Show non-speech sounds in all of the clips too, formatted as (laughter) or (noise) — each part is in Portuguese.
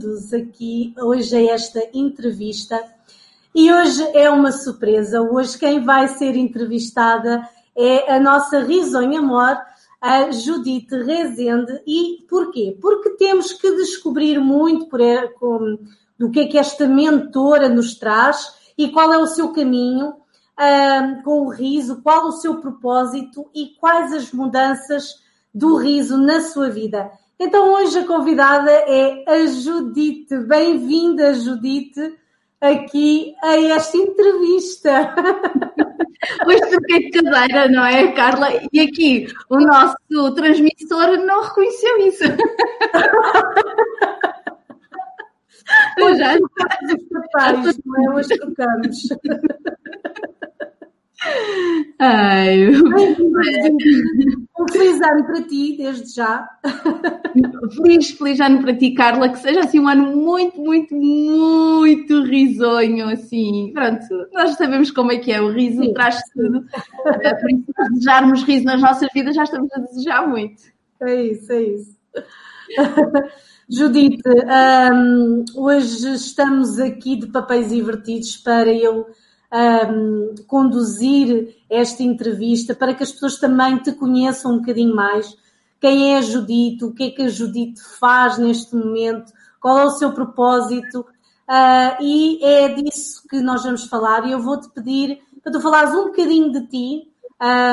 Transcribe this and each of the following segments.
bem-vindos aqui hoje a esta entrevista. E hoje é uma surpresa. Hoje quem vai ser entrevistada é a nossa risonha amor, a Judite Rezende. E porquê? Porque temos que descobrir muito por, com, do que é que esta mentora nos traz e qual é o seu caminho uh, com o riso, qual o seu propósito e quais as mudanças do riso na sua vida. Então hoje a convidada é a Judite. Bem-vinda, Judite, aqui a esta entrevista. (laughs) Hoje troquei de cadeira, não é, Carla? E aqui o nosso transmissor não reconheceu isso. (laughs) Hoje já... é? Hoje trocamos. (laughs) Ai, um feliz ano para ti, desde já. Feliz, feliz ano para ti, Carla, que seja assim um ano muito, muito, muito risonho, assim, pronto, nós sabemos como é que é, o riso Sim. traz tudo, é, por isso, desejarmos riso nas nossas vidas, já estamos a desejar muito. É isso, é isso. (laughs) Judite, um, hoje estamos aqui de papéis invertidos para eu um, conduzir esta entrevista para que as pessoas também te conheçam um bocadinho mais. Quem é a Judite? O que é que a Judite faz neste momento? Qual é o seu propósito? Uh, e é disso que nós vamos falar. E eu vou-te pedir para tu falares um bocadinho de ti,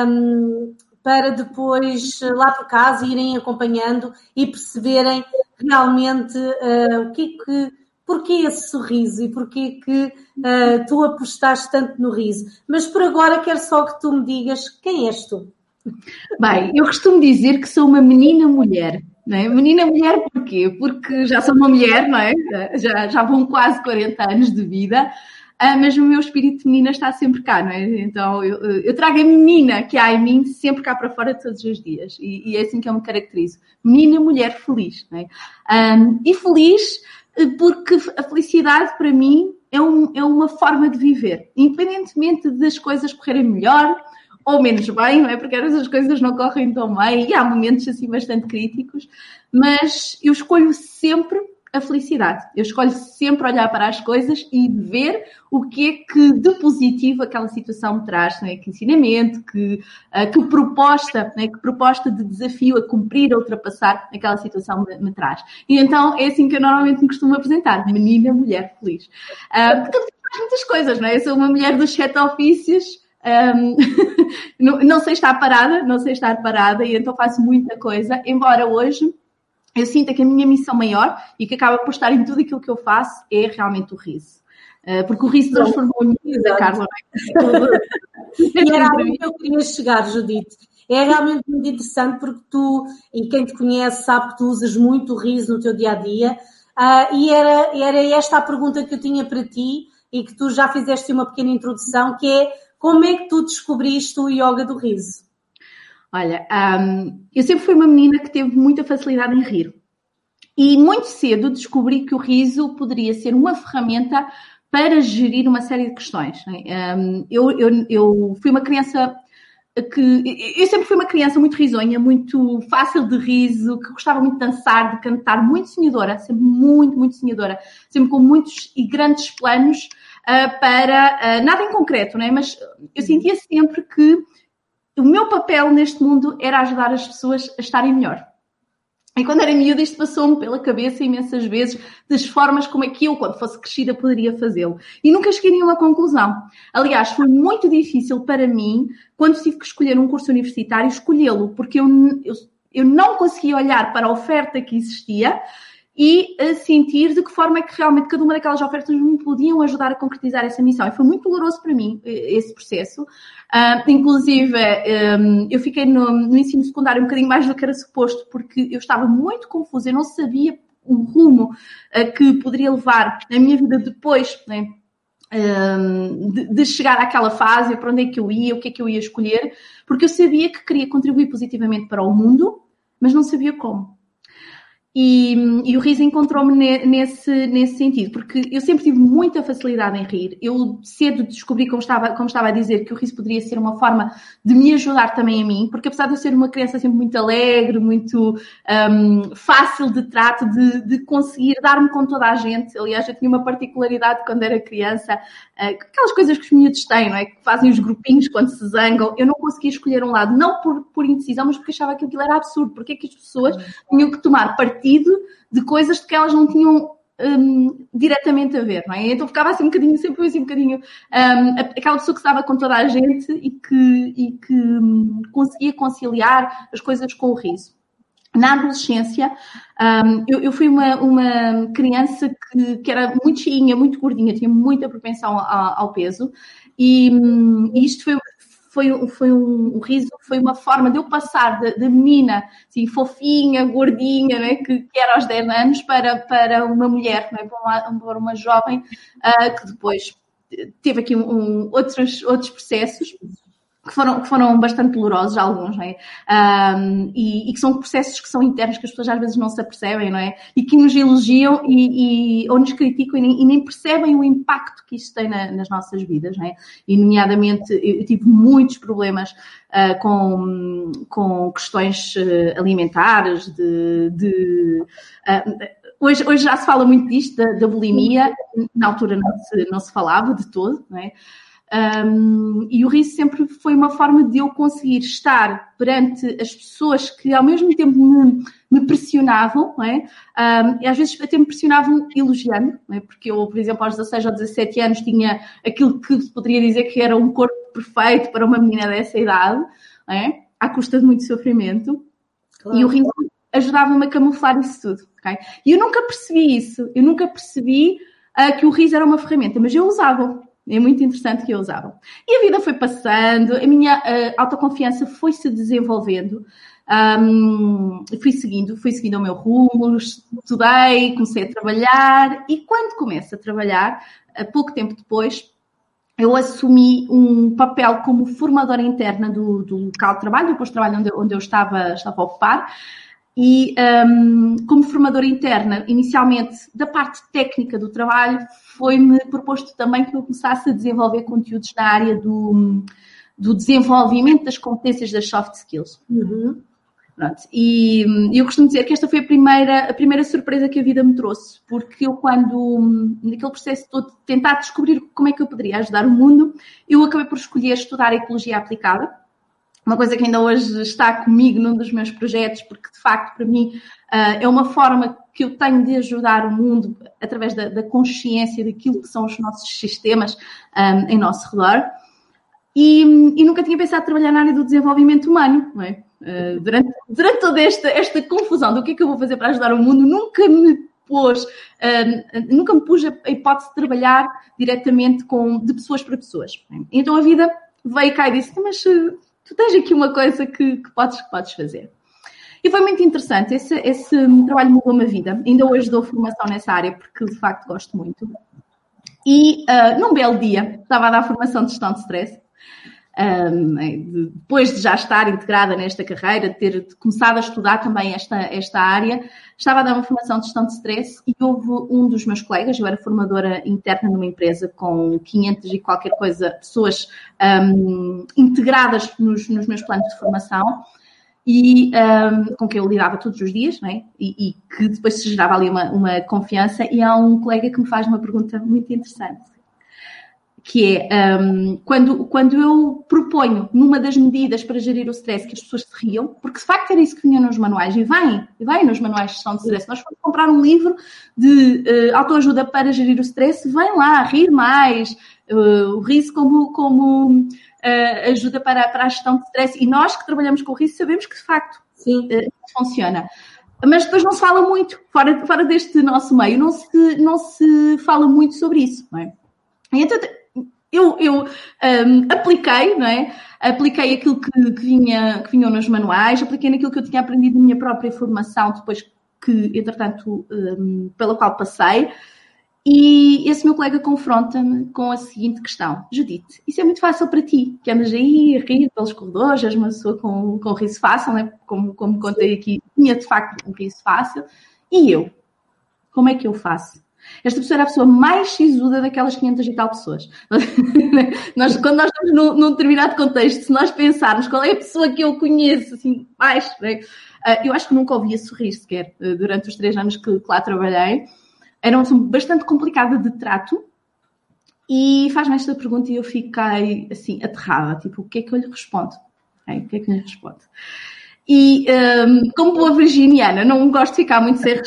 um, para depois lá por casa irem acompanhando e perceberem realmente uh, o que é que porquê esse sorriso e porquê que uh, tu apostaste tanto no riso. Mas por agora quero só que tu me digas quem és tu. Bem, eu costumo dizer que sou uma menina mulher. É? Menina mulher porquê? Porque já sou uma mulher, não é? Já, já vão quase 40 anos de vida, ah, mas o meu espírito de menina está sempre cá, não é? Então eu, eu trago a menina que há em mim sempre cá para fora todos os dias. E, e é assim que eu me caracterizo. Menina, mulher feliz, não é? Um, e feliz porque a felicidade para mim é, um, é uma forma de viver, independentemente das coisas correrem melhor ou menos bem, não é? Porque às vezes as coisas não correm tão bem e há momentos assim bastante críticos, mas eu escolho sempre a felicidade. Eu escolho sempre olhar para as coisas e ver o que é que de positivo aquela situação me traz, não é? Que ensinamento, que, uh, que proposta, é? que proposta de desafio a cumprir, a ultrapassar aquela situação me, me, traz. E então é assim que eu normalmente me costumo apresentar, menina, mulher feliz. Uh, portanto, faz muitas coisas, não é? Eu sou uma mulher dos sete ofícios, um, (laughs) não, não sei estar parada, não sei estar parada e então faço muita coisa, embora hoje eu sinto que a minha missão maior e que acaba por estar em tudo aquilo que eu faço é realmente o riso. Uh, porque o riso transformou a minha vida, Carla. e era que eu queria chegar, Judite. É realmente muito interessante porque tu, e quem te conhece sabe que tu usas muito o riso no teu dia a dia. Uh, e era, era esta a pergunta que eu tinha para ti e que tu já fizeste uma pequena introdução, que é como é que tu descobriste o yoga do riso? Olha, um, eu sempre fui uma menina que teve muita facilidade em rir. E muito cedo descobri que o riso poderia ser uma ferramenta para gerir uma série de questões. Um, eu, eu, eu, fui uma criança que eu sempre fui uma criança muito risonha, muito fácil de riso, que gostava muito de dançar, de cantar, muito sonhadora, sempre muito, muito sonhadora, sempre com muitos e grandes planos uh, para uh, nada em concreto, né? mas eu sentia sempre que o meu papel neste mundo era ajudar as pessoas a estarem melhor. E quando era miúda, isto passou-me pela cabeça imensas vezes das formas como é que eu, quando fosse crescida, poderia fazê-lo. E nunca cheguei a nenhuma conclusão. Aliás, foi muito difícil para mim, quando tive que escolher um curso universitário, escolhê-lo, porque eu, eu, eu não conseguia olhar para a oferta que existia e a sentir de que forma é que realmente cada uma daquelas ofertas me podiam ajudar a concretizar essa missão. E foi muito doloroso para mim esse processo. Uh, inclusive, um, eu fiquei no, no, ensino secundário um bocadinho mais do que era suposto, porque eu estava muito confusa, eu não sabia o rumo uh, que poderia levar a minha vida depois, né? De, de, chegar àquela fase, para onde é que eu ia, o que é que eu ia escolher, porque eu sabia que queria contribuir positivamente para o mundo, mas não sabia como. E, e, o riso encontrou-me nesse, nesse sentido, porque eu sempre tive muita facilidade em rir. Eu cedo descobri, como estava, como estava a dizer, que o riso poderia ser uma forma de me ajudar também a mim, porque apesar de eu ser uma criança sempre muito alegre, muito um, fácil de trato, de, de conseguir dar-me com toda a gente. Aliás, eu tinha uma particularidade quando era criança, uh, aquelas coisas que os miúdos têm, não é? Que fazem os grupinhos quando se zangam. Eu não conseguia escolher um lado, não por, por indecisão, mas porque achava que aquilo era absurdo. Porque é que as pessoas tinham que tomar partido partido de coisas que elas não tinham um, diretamente a ver, não é? Então ficava assim um bocadinho, sempre assim um bocadinho, um, aquela pessoa que estava com toda a gente e que, e que um, conseguia conciliar as coisas com o riso. Na adolescência, hum, eu, eu, fui uma, uma criança que, que, era muito cheinha, muito gordinha, tinha muita propensão ao, ao peso, e, hum, e isto foi, foi, foi um, riso foi uma forma de eu passar da, menina assim, fofinha, gordinha, né, que, que, era aos 10 anos, para, para uma mulher, né, para, uma, para uma jovem uh, que depois teve aqui um, um, outros, outros processos que foram, que foram bastante dolorosos, alguns, não é? Um, e, e, que são processos que são internos, que as pessoas às vezes não se apercebem, não é? E que nos elogiam e, e ou nos criticam e nem, e nem, percebem o impacto que isso tem na, nas nossas vidas, não é? E, nomeadamente, eu tive muitos problemas uh, com, com questões uh, alimentares, de. de uh, Hoje, hoje já se fala muito disto, da, da bulimia, na altura não se, não se falava de todo, não é? Um, e o riso sempre foi uma forma de eu conseguir estar perante as pessoas que ao mesmo tempo me, me pressionavam, é? Um, e às vezes até me pressionavam elogiando, é? porque eu, por exemplo, aos 16 ou 17 anos tinha aquilo que poderia dizer que era um corpo perfeito para uma menina dessa idade, é? à custa de muito sofrimento. Claro. E o riso ajudava-me a camuflar isso tudo. Okay? E eu nunca percebi isso, eu nunca percebi uh, que o riso era uma ferramenta, mas eu usava. É muito interessante que eu usava. E a vida foi passando, a minha uh, autoconfiança foi se desenvolvendo. Um, fui seguindo, fui seguindo o meu rumo, estudei, comecei a trabalhar e quando começo a trabalhar, uh, pouco tempo depois, eu assumi um papel como formadora interna do, do local de trabalho, posto de trabalho onde, onde eu estava, estava a ocupar, e um, como formadora interna, inicialmente da parte técnica do trabalho, foi-me proposto também que eu começasse a desenvolver conteúdos na área do, do desenvolvimento das competências das soft skills. Uhum. E eu costumo dizer que esta foi a primeira, a primeira surpresa que a vida me trouxe, porque eu, quando, naquele processo todo de tentar descobrir como é que eu poderia ajudar o mundo, eu acabei por escolher estudar ecologia aplicada uma coisa que ainda hoje está comigo num dos meus projetos, porque de facto para mim uh, é uma forma que eu tenho de ajudar o mundo através da, da consciência daquilo que são os nossos sistemas um, ah, em nosso redor. E, e, nunca tinha pensado trabalhar na área do desenvolvimento humano, não é? Uh, durante, durante toda esta, esta confusão do que é que eu vou fazer para ajudar o mundo, nunca me pôs, uh, nunca me pus a, hipótese de trabalhar diretamente com, de pessoas para pessoas. Então a vida veio cá e disse, mas tu tens aqui uma coisa que, que, podes, que podes fazer. E foi muito interessante, esse, esse trabalho mudou-me a vida. Ainda hoje dou formação nessa área, porque de facto gosto muito. E uh, num belo dia, estava a dar formação de gestão de stress, um, depois de já estar integrada nesta carreira, de ter começado a estudar também esta, esta área, estava a dar uma formação de gestão de stress e houve um dos meus colegas, eu era formadora interna numa empresa com 500 e qualquer coisa pessoas um, integradas nos, nos meus planos de formação, e um, com quem eu lidava todos os dias, não é? e, e, que depois se gerava ali uma, uma confiança. E há um colega que me faz uma pergunta muito interessante, que é um, quando, quando eu proponho numa das medidas para gerir o stress que as pessoas se riam, porque de facto era isso que vinha nos manuais, e vem, e vem nos manuais de gestão de stress. Nós fomos comprar um livro de uh, autoajuda para gerir o stress, vem lá, rir mais, uh, o riso como, como uh, ajuda para, para a gestão de stress. E nós que trabalhamos com o riso sabemos que de facto Sim. funciona mas depois não se fala muito, fora, fora deste nosso meio, não se, não se fala muito sobre isso, não é? Então, eu, eu um, apliquei, não é? Apliquei aquilo que, que, vinha, que vinham nos manuais, apliquei naquilo que eu tinha aprendido na minha própria formação, depois que, entretanto, um, pela qual passei. E esse meu colega confronta-me com a seguinte questão: Judite, isso é muito fácil para ti, que andas aí a rir pelos corredores, és uma pessoa com, com riso fácil, né? como, como contei aqui, tinha de facto um riso fácil. E eu? Como é que eu faço? Esta pessoa era a pessoa mais sisuda daquelas 500 e tal pessoas. (laughs) nós, quando nós estamos num, num, determinado contexto, se nós pensarmos qual é a pessoa que eu conheço, assim, mais, né? uh, eu acho que nunca ouvia sorrir sequer uh, durante os três anos que, que lá trabalhei. Era uma pessoa bastante complicada de trato. E faz-me esta pergunta e eu fiquei, assim, aterrada. Tipo, o que é que eu lhe respondo? O que é que eu lhe respondo? E um, como boa virginiana, não gosto de ficar muito sem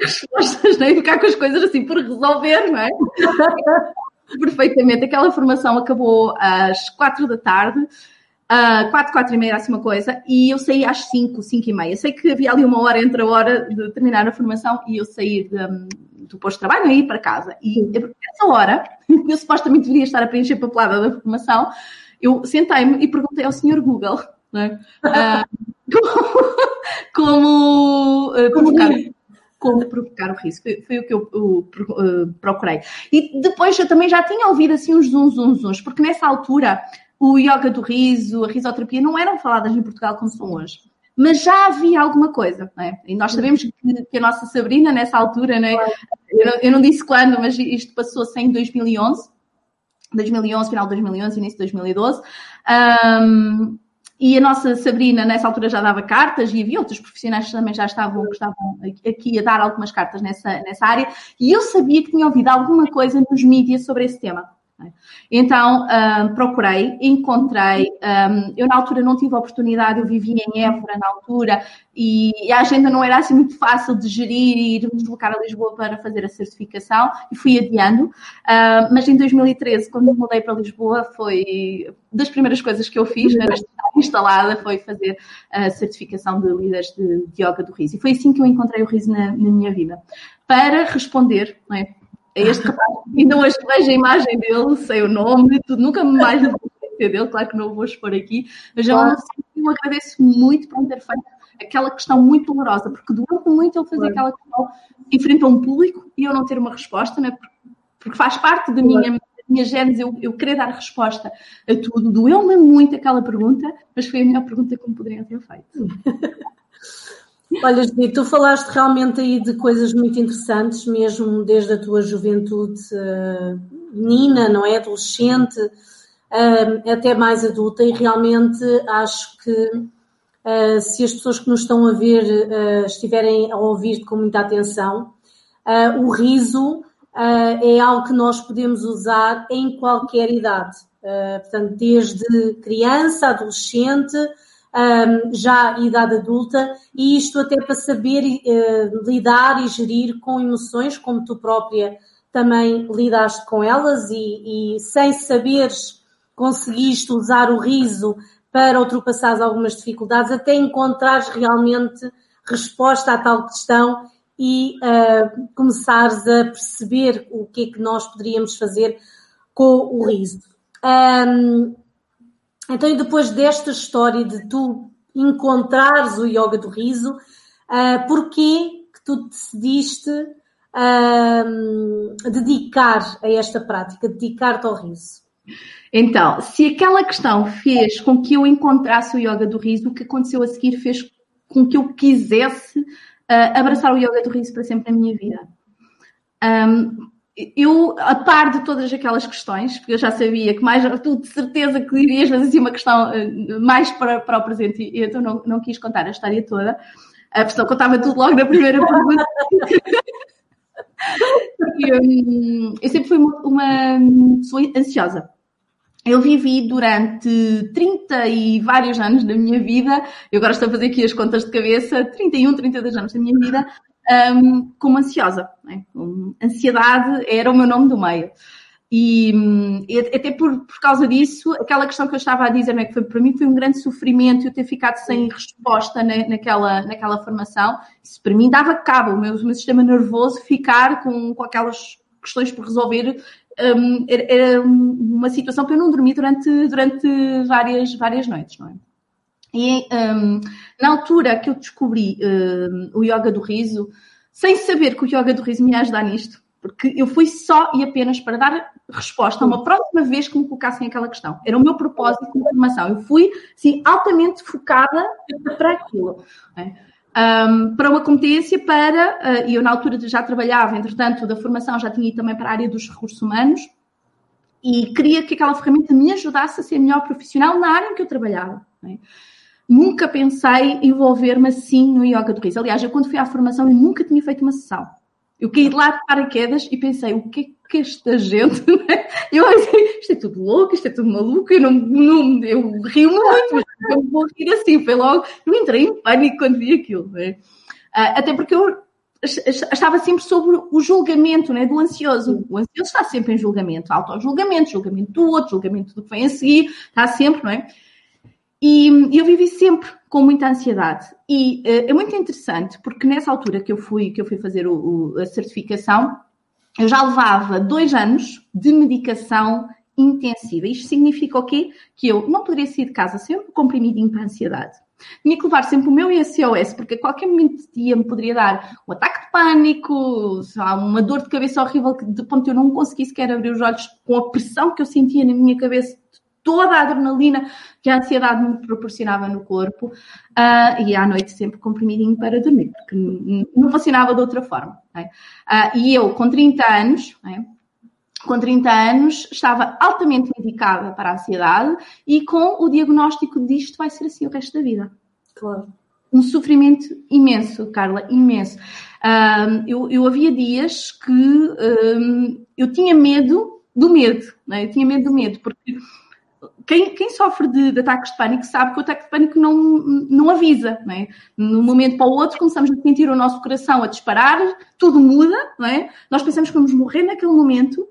respostas, (laughs) nem ficar com as coisas assim por resolver, não é? (laughs) Perfeitamente. Aquela formação acabou às quatro da tarde, uh, quatro, quatro e meia, assim uma coisa, e eu saí às cinco, cinco e meia. Sei que havia ali uma hora entre a hora de terminar a formação e eu saí de, um, do posto de trabalho e ir para casa. E nessa hora, (laughs) eu supostamente deveria estar a preencher a papelada da formação, eu sentei-me e perguntei ao senhor Google, não é? Uh, (laughs) como uh, provocar, como provocar o riso. Foi, foi o que eu uh, procurei. E depois eu também já tinha ouvido assim uns zum, zum, zuns, porque nessa altura o yoga do riso, a risoterapia não eram faladas em Portugal como são hoje. Mas já havia alguma coisa, não é? E nós sabemos que, que a nossa Sabrina, nessa altura, não é? eu, não, eu não disse quando, mas isto passou-se em 2011, 2011, final de 2011, início de 2012. Um, e a nossa Sabrina, nessa altura, já dava cartas e havia outros profissionais que também já estavam, estavam aqui a dar algumas cartas nessa, nessa área. E eu sabia que tinha ouvido alguma coisa nos mídias sobre esse tema. Então, um, procurei, encontrei, um, eu na altura não tive a oportunidade, eu vivia em Évora na altura e a agenda não era assim muito fácil de gerir e ir me deslocar a Lisboa para fazer a certificação e fui adiando, uh, mas em 2013, quando me mudei para Lisboa, foi das primeiras coisas que eu fiz, era estar instalada, foi fazer a certificação de líderes de, de yoga do riso. E foi assim que eu encontrei o riso na, na minha vida. Para responder, não é? É este rapaz. Ainda hoje vejo a imagem dele, sei o nome, tudo, nunca mais vou conhecer dele, claro que não o vou expor aqui, mas eu, eu agradeço muito por ter feito aquela questão muito dolorosa, porque doeu muito ele fazer aquela questão em frente a um público e eu não ter uma resposta, né? porque faz parte da minha, minha genes eu, eu querer dar resposta a tudo. Doeu-me muito aquela pergunta, mas foi a melhor pergunta que me poderiam ter feito. (laughs) Olha, Judith, tu falaste realmente aí de coisas muito interessantes, mesmo desde a tua juventude uh, menina, não é? Adolescente, uh, até mais adulta, e realmente acho que uh, se as pessoas que nos estão a ver estiverem a ouvir com muita atenção, o riso é algo que nós podemos usar em qualquer idade. portanto, desde criança, adolescente, um, já idade adulta, e isto até para saber uh, lidar e gerir com emoções, como tu própria também lidaste com elas, e, e sem saberes conseguiste usar o riso para ultrapassar algumas dificuldades, até encontrares realmente resposta à tal questão e uh, começares a perceber o que é que nós poderíamos fazer com o riso. Um, então, e depois desta história de tu encontrares o yoga do riso, uh, porquê que tu decidiste uh, dedicar a esta prática, dedicar-te ao riso? Então, se aquela questão fez com que eu encontrasse o yoga do riso, o que aconteceu a seguir fez com que eu quisesse uh, abraçar o yoga do riso para sempre na minha vida. Um, eu, a par de todas aquelas questões, porque eu já sabia que mais, tu de certeza que irias fazer assim uma questão uh, mais para, para o presente, e então não, não quis contar a história toda, a pessoa contava tudo logo na primeira pergunta. e, um, eu sempre fui uma, uma pessoa ansiosa eu vivi durante 30 e vários anos da minha vida, eu agora estou a fazer aqui as contas de cabeça, 31, 32 anos da minha vida, um, como ansiosa. Né? Ansiedade era o meu nome do meio. E, e até por, por causa disso, aquela questão que eu estava a dizer, né, que foi, para mim foi um grande sofrimento eu ter ficado sem resposta na, naquela, naquela formação. Isso para mim dava cabo, o meu, o meu sistema nervoso ficar com, com aquelas questões por resolver um, era, uma situação para eu não dormir durante, durante várias, várias noites, não é? E um, na altura que eu descobri um, o yoga do riso, sem saber que o yoga do riso me ia ajudar nisto, porque eu fui só e apenas para dar resposta a uma próxima vez que me colocassem aquela questão. Era o meu propósito de formação. Eu fui, sim, altamente focada para aquilo. É? um, para uma competência para, uh, e eu na altura já trabalhava, entretanto, da formação já tinha ido também para a área dos recursos humanos e queria que aquela ferramenta me ajudasse a ser melhor profissional na área em que eu trabalhava. É? Nunca pensei envolver-me assim no yoga do riso. Aliás, eu quando fui à formação eu nunca tinha feito uma sessão. Eu caí de lá de paraquedas e pensei, o que é que esta gente. (laughs) Né? Eu assim, isto é tudo louco, isto é tudo maluco, eu não, não eu rio-me muito, mas eu vou rir assim. Foi logo, eu entrei em pânico quando vi aquilo. Né? Até porque eu estava sempre sobre o julgamento né, do ansioso. O ansioso está sempre em julgamento, auto-julgamento, julgamento do outro, julgamento do que vem a seguir, está sempre, não é? E eu vivi sempre com muita ansiedade. E uh, é muito interessante, porque nessa altura que eu fui, que eu fui fazer o, o, a certificação, eu já levava dois anos de medicação intensiva. Isto significa o quê? Que eu não poderia sair de casa sem um comprimidinho para a ansiedade. Tinha que levar sempre o meu SOS, porque a qualquer momento de dia me poderia dar um ataque de pânico, uma dor de cabeça horrível, de ponto eu não conseguia sequer abrir os olhos com a pressão que eu sentia na minha cabeça toda a adrenalina que a ansiedade me proporcionava no corpo uh, e à noite sempre comprimidinho para dormir, porque não funcionava de outra forma. É? Uh, e eu, com 30 anos, é? com 30 anos, estava altamente medicada para a ansiedade e com o diagnóstico disto vai ser assim o resto da vida. Claro. Um sofrimento imenso, Carla, imenso. Uh, eu, eu havia dias que eu tinha medo do medo, é? eu tinha medo do medo, porque quem, quem, sofre de, de, ataques de pânico sabe que o ataque de pânico não, não avisa. Não é? De um momento para o outro, começamos a sentir o nosso coração a disparar, tudo muda. Não é? Nós pensamos que vamos morrer naquele momento,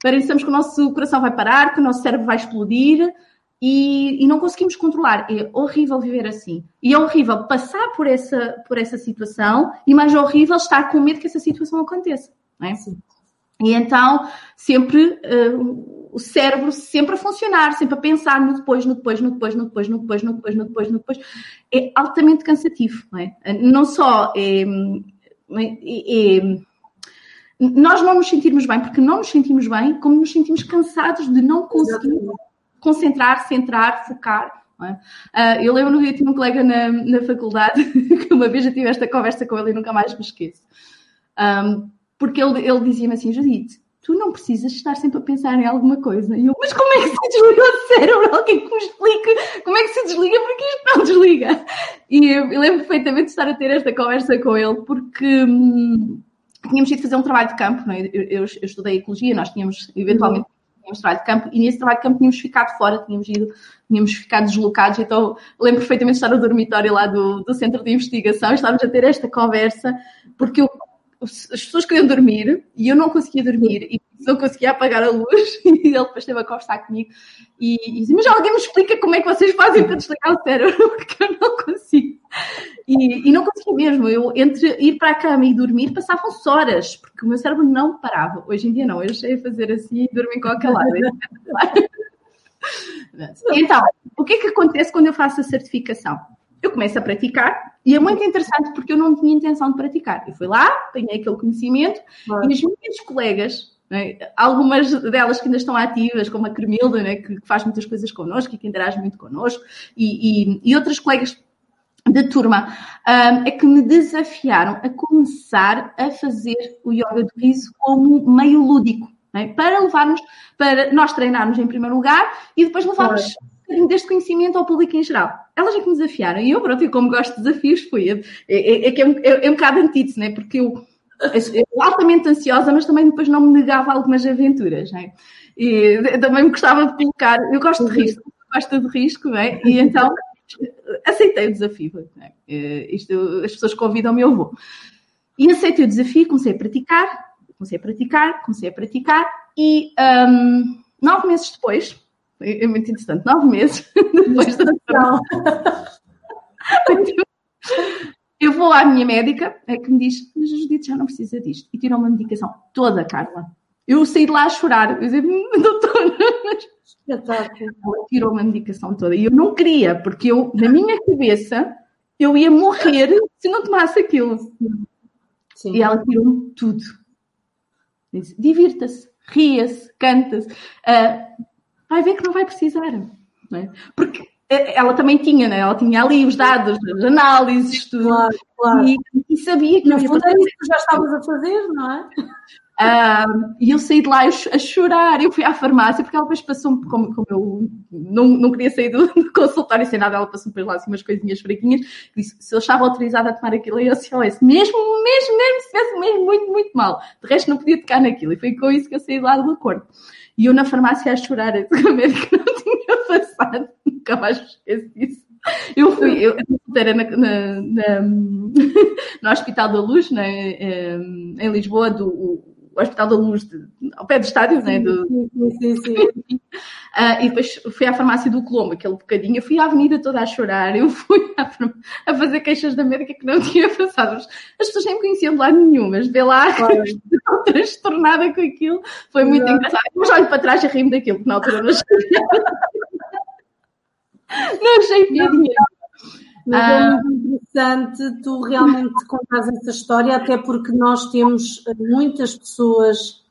pensamos que o nosso coração vai parar, que o nosso cérebro vai explodir e, e não conseguimos controlar. É horrível viver assim. E é horrível passar por essa, por essa situação e mais horrível estar com medo que essa situação aconteça. Não é? Sim. E então, sempre. Uh, o cérebro sempre a funcionar, sempre a pensar no depois, no depois, no depois, no depois, no depois, no depois, no depois, no depois. É altamente cansativo, não é? Não só é, é, é nós não nos sentirmos bem, porque não nos sentimos bem, como nos sentimos cansados de não conseguir Exatamente. concentrar, centrar, focar. É? Ah, eu lembro que eu tinha um colega na, na faculdade (laughs) que uma vez eu tive esta conversa com ele e nunca mais me esqueço. Um, porque ele, ele dizia-me assim, Judite, tu não precisas estar sempre a pensar em alguma coisa. E eu, mas como é que se desliga o cérebro? Alguém que me explique como é que se desliga, porque isto não desliga. E eu, eu lembro perfeitamente de estar a ter esta conversa com ele, porque hum, tínhamos ido fazer um trabalho de campo, é? eu, eu, eu, estudei ecologia, nós tínhamos eventualmente tínhamos trabalho de campo, e nesse trabalho de campo tínhamos ficado fora, tínhamos ido, tínhamos ficado deslocados, então lembro perfeitamente de estar no dormitório lá do, do centro de investigação, estávamos a ter esta conversa, porque eu as pessoas queriam dormir e eu não conseguia dormir e não conseguia apagar a luz (laughs) e ele depois esteve a conversar comigo e, e disse, mas alguém me explica como é que vocês fazem para desligar o cérebro, (laughs) porque eu não consigo. E, e não conseguia mesmo, eu entre ir para a cama e dormir passavam-se horas, porque o meu cérebro não parava. Hoje em dia não, eu sei a fazer assim e dormir com aquela lado. (laughs) então, o que é que acontece quando eu faço a certificação? Eu começo a praticar e é muito interessante porque eu não tinha intenção de praticar. Eu fui lá, tenho aquele conhecimento claro. e as minhas colegas É? Algumas delas que ainda estão ativas, como a Cremilda, é? que, faz muitas coisas connosco e que interage muito connosco, e, e, e outras colegas de turma, um, é que me desafiaram a começar a fazer o yoga do riso como meio lúdico, é? para levarmos, para nós treinarmos em primeiro lugar e depois levarmos claro. deste conhecimento ao público em geral. Elas é que me desafiaram e eu, pronto, e como gosto de desafios, fui. É, é, é que é, é, é um bocado antítese, né? porque eu eu altamente ansiosa, mas também depois não me negava algumas aventuras. Né? E também me gostava de colocar, eu gosto de risco, gosto de risco, né? e então aceitei o desafio. Né? Isto, as pessoas convidam-me, eu vou. E aceitei o desafio, comecei a praticar, comecei a praticar, comecei a praticar, e um, nove meses depois, é muito interessante, nove meses (laughs) depois da (laughs) Eu vou à minha médica, é que me diz, mas a Judite já não precisa disto. E tirou uma medicação toda, Carla. Eu saí de lá a chorar. Eu disse, hum, (laughs) doutora, mas... Ela tirou uma medicação toda. E eu não queria, porque eu, na minha cabeça, eu ia morrer se não tomasse aquilo. Sim. E ela tirou-me tudo. Divirta-se, ria-se, canta-se. Uh, vai ver que não vai precisar. Não é? Porque ela também tinha, né? Ela tinha ali os dados, as análises, tudo. Claro, claro. E, e sabia que. No fundo é isso que já estavas a fazer, não é? (laughs) E eu saí de lá a chorar. Eu fui à farmácia, porque ela depois passou-me, como, como eu não, não queria sair do, (laughs) do consultório sem nada, ela passou-me depois lá assim, umas coisinhas fraquinhas. Disse se eu estava autorizada a tomar aquilo em SOS, mesmo, mesmo, mesmo, se tivesse mesmo muito, muito mal. De resto, não podia tocar naquilo. E foi com isso que eu saí de lá do acordo. E eu na farmácia a chorar, a saber (laughs) que não tinha passado (laughs) nunca mais esqueço disso. Eu fui, eu era na, na, na, no Hospital da Luz, né, em Lisboa, do Hospital da Luz, de, ao pé do estádio, né, do, sim, sim, sim. Uh, (laughs) e depois fui à farmácia do Colombo, aquele bocadinho, eu fui à avenida toda a chorar, eu fui a, a fazer queixas da médica que não (laughs) tinha passado. As pessoas nem me conheciam de lado nenhum, mas vê lá, claro. (laughs) transtornada com aquilo, foi muito engraçado. Mas olho para trás e rio-me daquilo, que na altura não não achei piadinha. Mas é ah. muito interessante tu realmente contares essa história, até porque nós temos muitas pessoas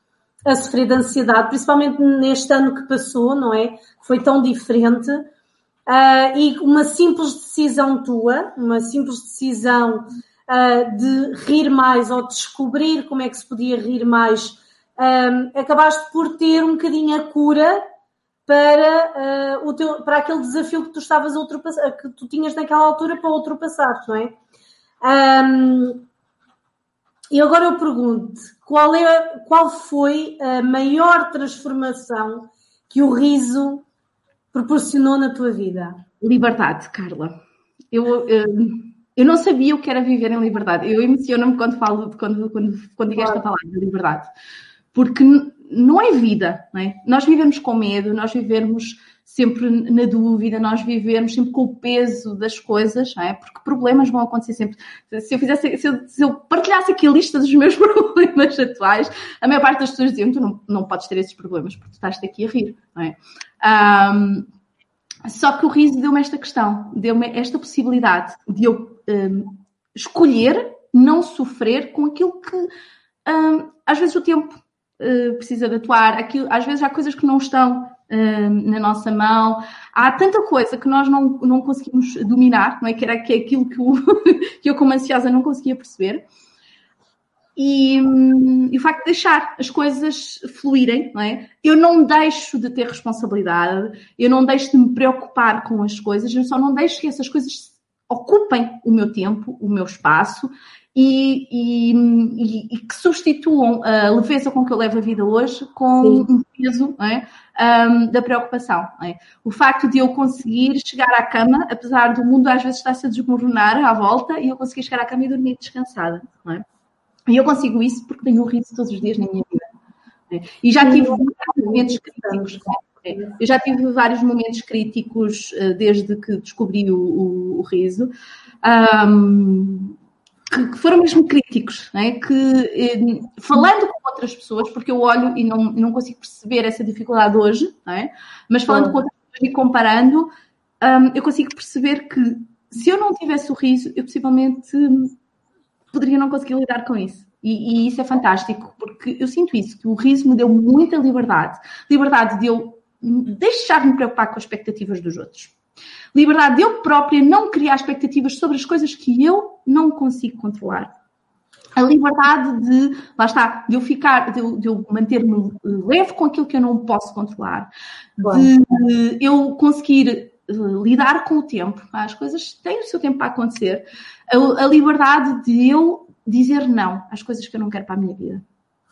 a sofrer de ansiedade, principalmente neste ano que passou, não é? Foi tão diferente. Uh, e uma simples decisão tua, uma simples decisão uh, de rir mais ou descobrir como é que se podia rir mais, um, acabaste por ter um bocadinho a cura para, uh, o teu, para aquele desafio que tu estavas a ultrapassar, que tu tinhas naquela altura para ultrapassar, não é? Um, e agora eu pergunto, qual, é, qual foi a maior transformação que o riso proporcionou na tua vida? Liberdade, Carla. Eu, eu não sabia o que era viver em liberdade. Eu emociono-me quando falo, quando, quando, quando digo esta palavra, liberdade. Porque não é vida, não é? Nós vivemos com medo, nós vivemos sempre na dúvida, nós vivemos sempre com o peso das coisas, não é? Porque problemas vão acontecer sempre. Se eu fizesse, se eu, se eu partilhasse aqui a lista dos meus (laughs) problemas atuais, a maior parte das pessoas diziam, tu não, não podes ter esses problemas porque tu estás aqui a rir, não é? Um, só que o riso deu-me esta questão, deu-me esta possibilidade de eu um, escolher não sofrer com aquilo que um, às vezes o tempo uh, precisa de atuar, aquilo, às vezes há coisas que não estão uh, na nossa mão, há tanta coisa que nós não, não conseguimos dominar, não é? Que era que é aquilo que, o, (laughs) que eu, como ansiosa, não conseguia perceber. E, um, e, o facto de deixar as coisas fluírem, não é? Eu não deixo de ter responsabilidade, eu não deixo de me preocupar com as coisas, eu só não deixo que essas coisas ocupem o meu tempo, o meu espaço e, e, e, que substituam a leveza com que eu levo a vida hoje com Sim. um peso é? um, da preocupação. É? O facto de eu conseguir chegar à cama, apesar do mundo às vezes estar-se a desmoronar à volta, e eu conseguir chegar à cama e dormir descansada. É? E eu consigo isso porque tenho um riso todos os dias na minha vida. É? E já tive vários momentos críticos. É? Eu já tive vários momentos críticos uh, desde que descobri o, o, o riso. Um, que, foram mesmo críticos, é? que eh, falando com outras pessoas, porque eu olho e não, não consigo perceber essa dificuldade hoje, é? mas falando com outras pessoas e comparando, um, eu consigo perceber que se eu não tivesse o riso, eu possivelmente poderia não conseguir lidar com isso. E, e, isso é fantástico, porque eu sinto isso, que o riso me deu muita liberdade. Liberdade de eu deixar-me preocupar com as expectativas dos outros. Liberdade de eu própria não criar expectativas sobre as coisas que eu não consigo controlar. A liberdade de, lá está, de eu ficar, de eu, eu manter-me leve com aquilo que eu não posso controlar. De eu conseguir eh, lidar com o tempo. As coisas têm o seu tempo para acontecer. A, a, liberdade de eu dizer não às coisas que eu não quero para a minha vida.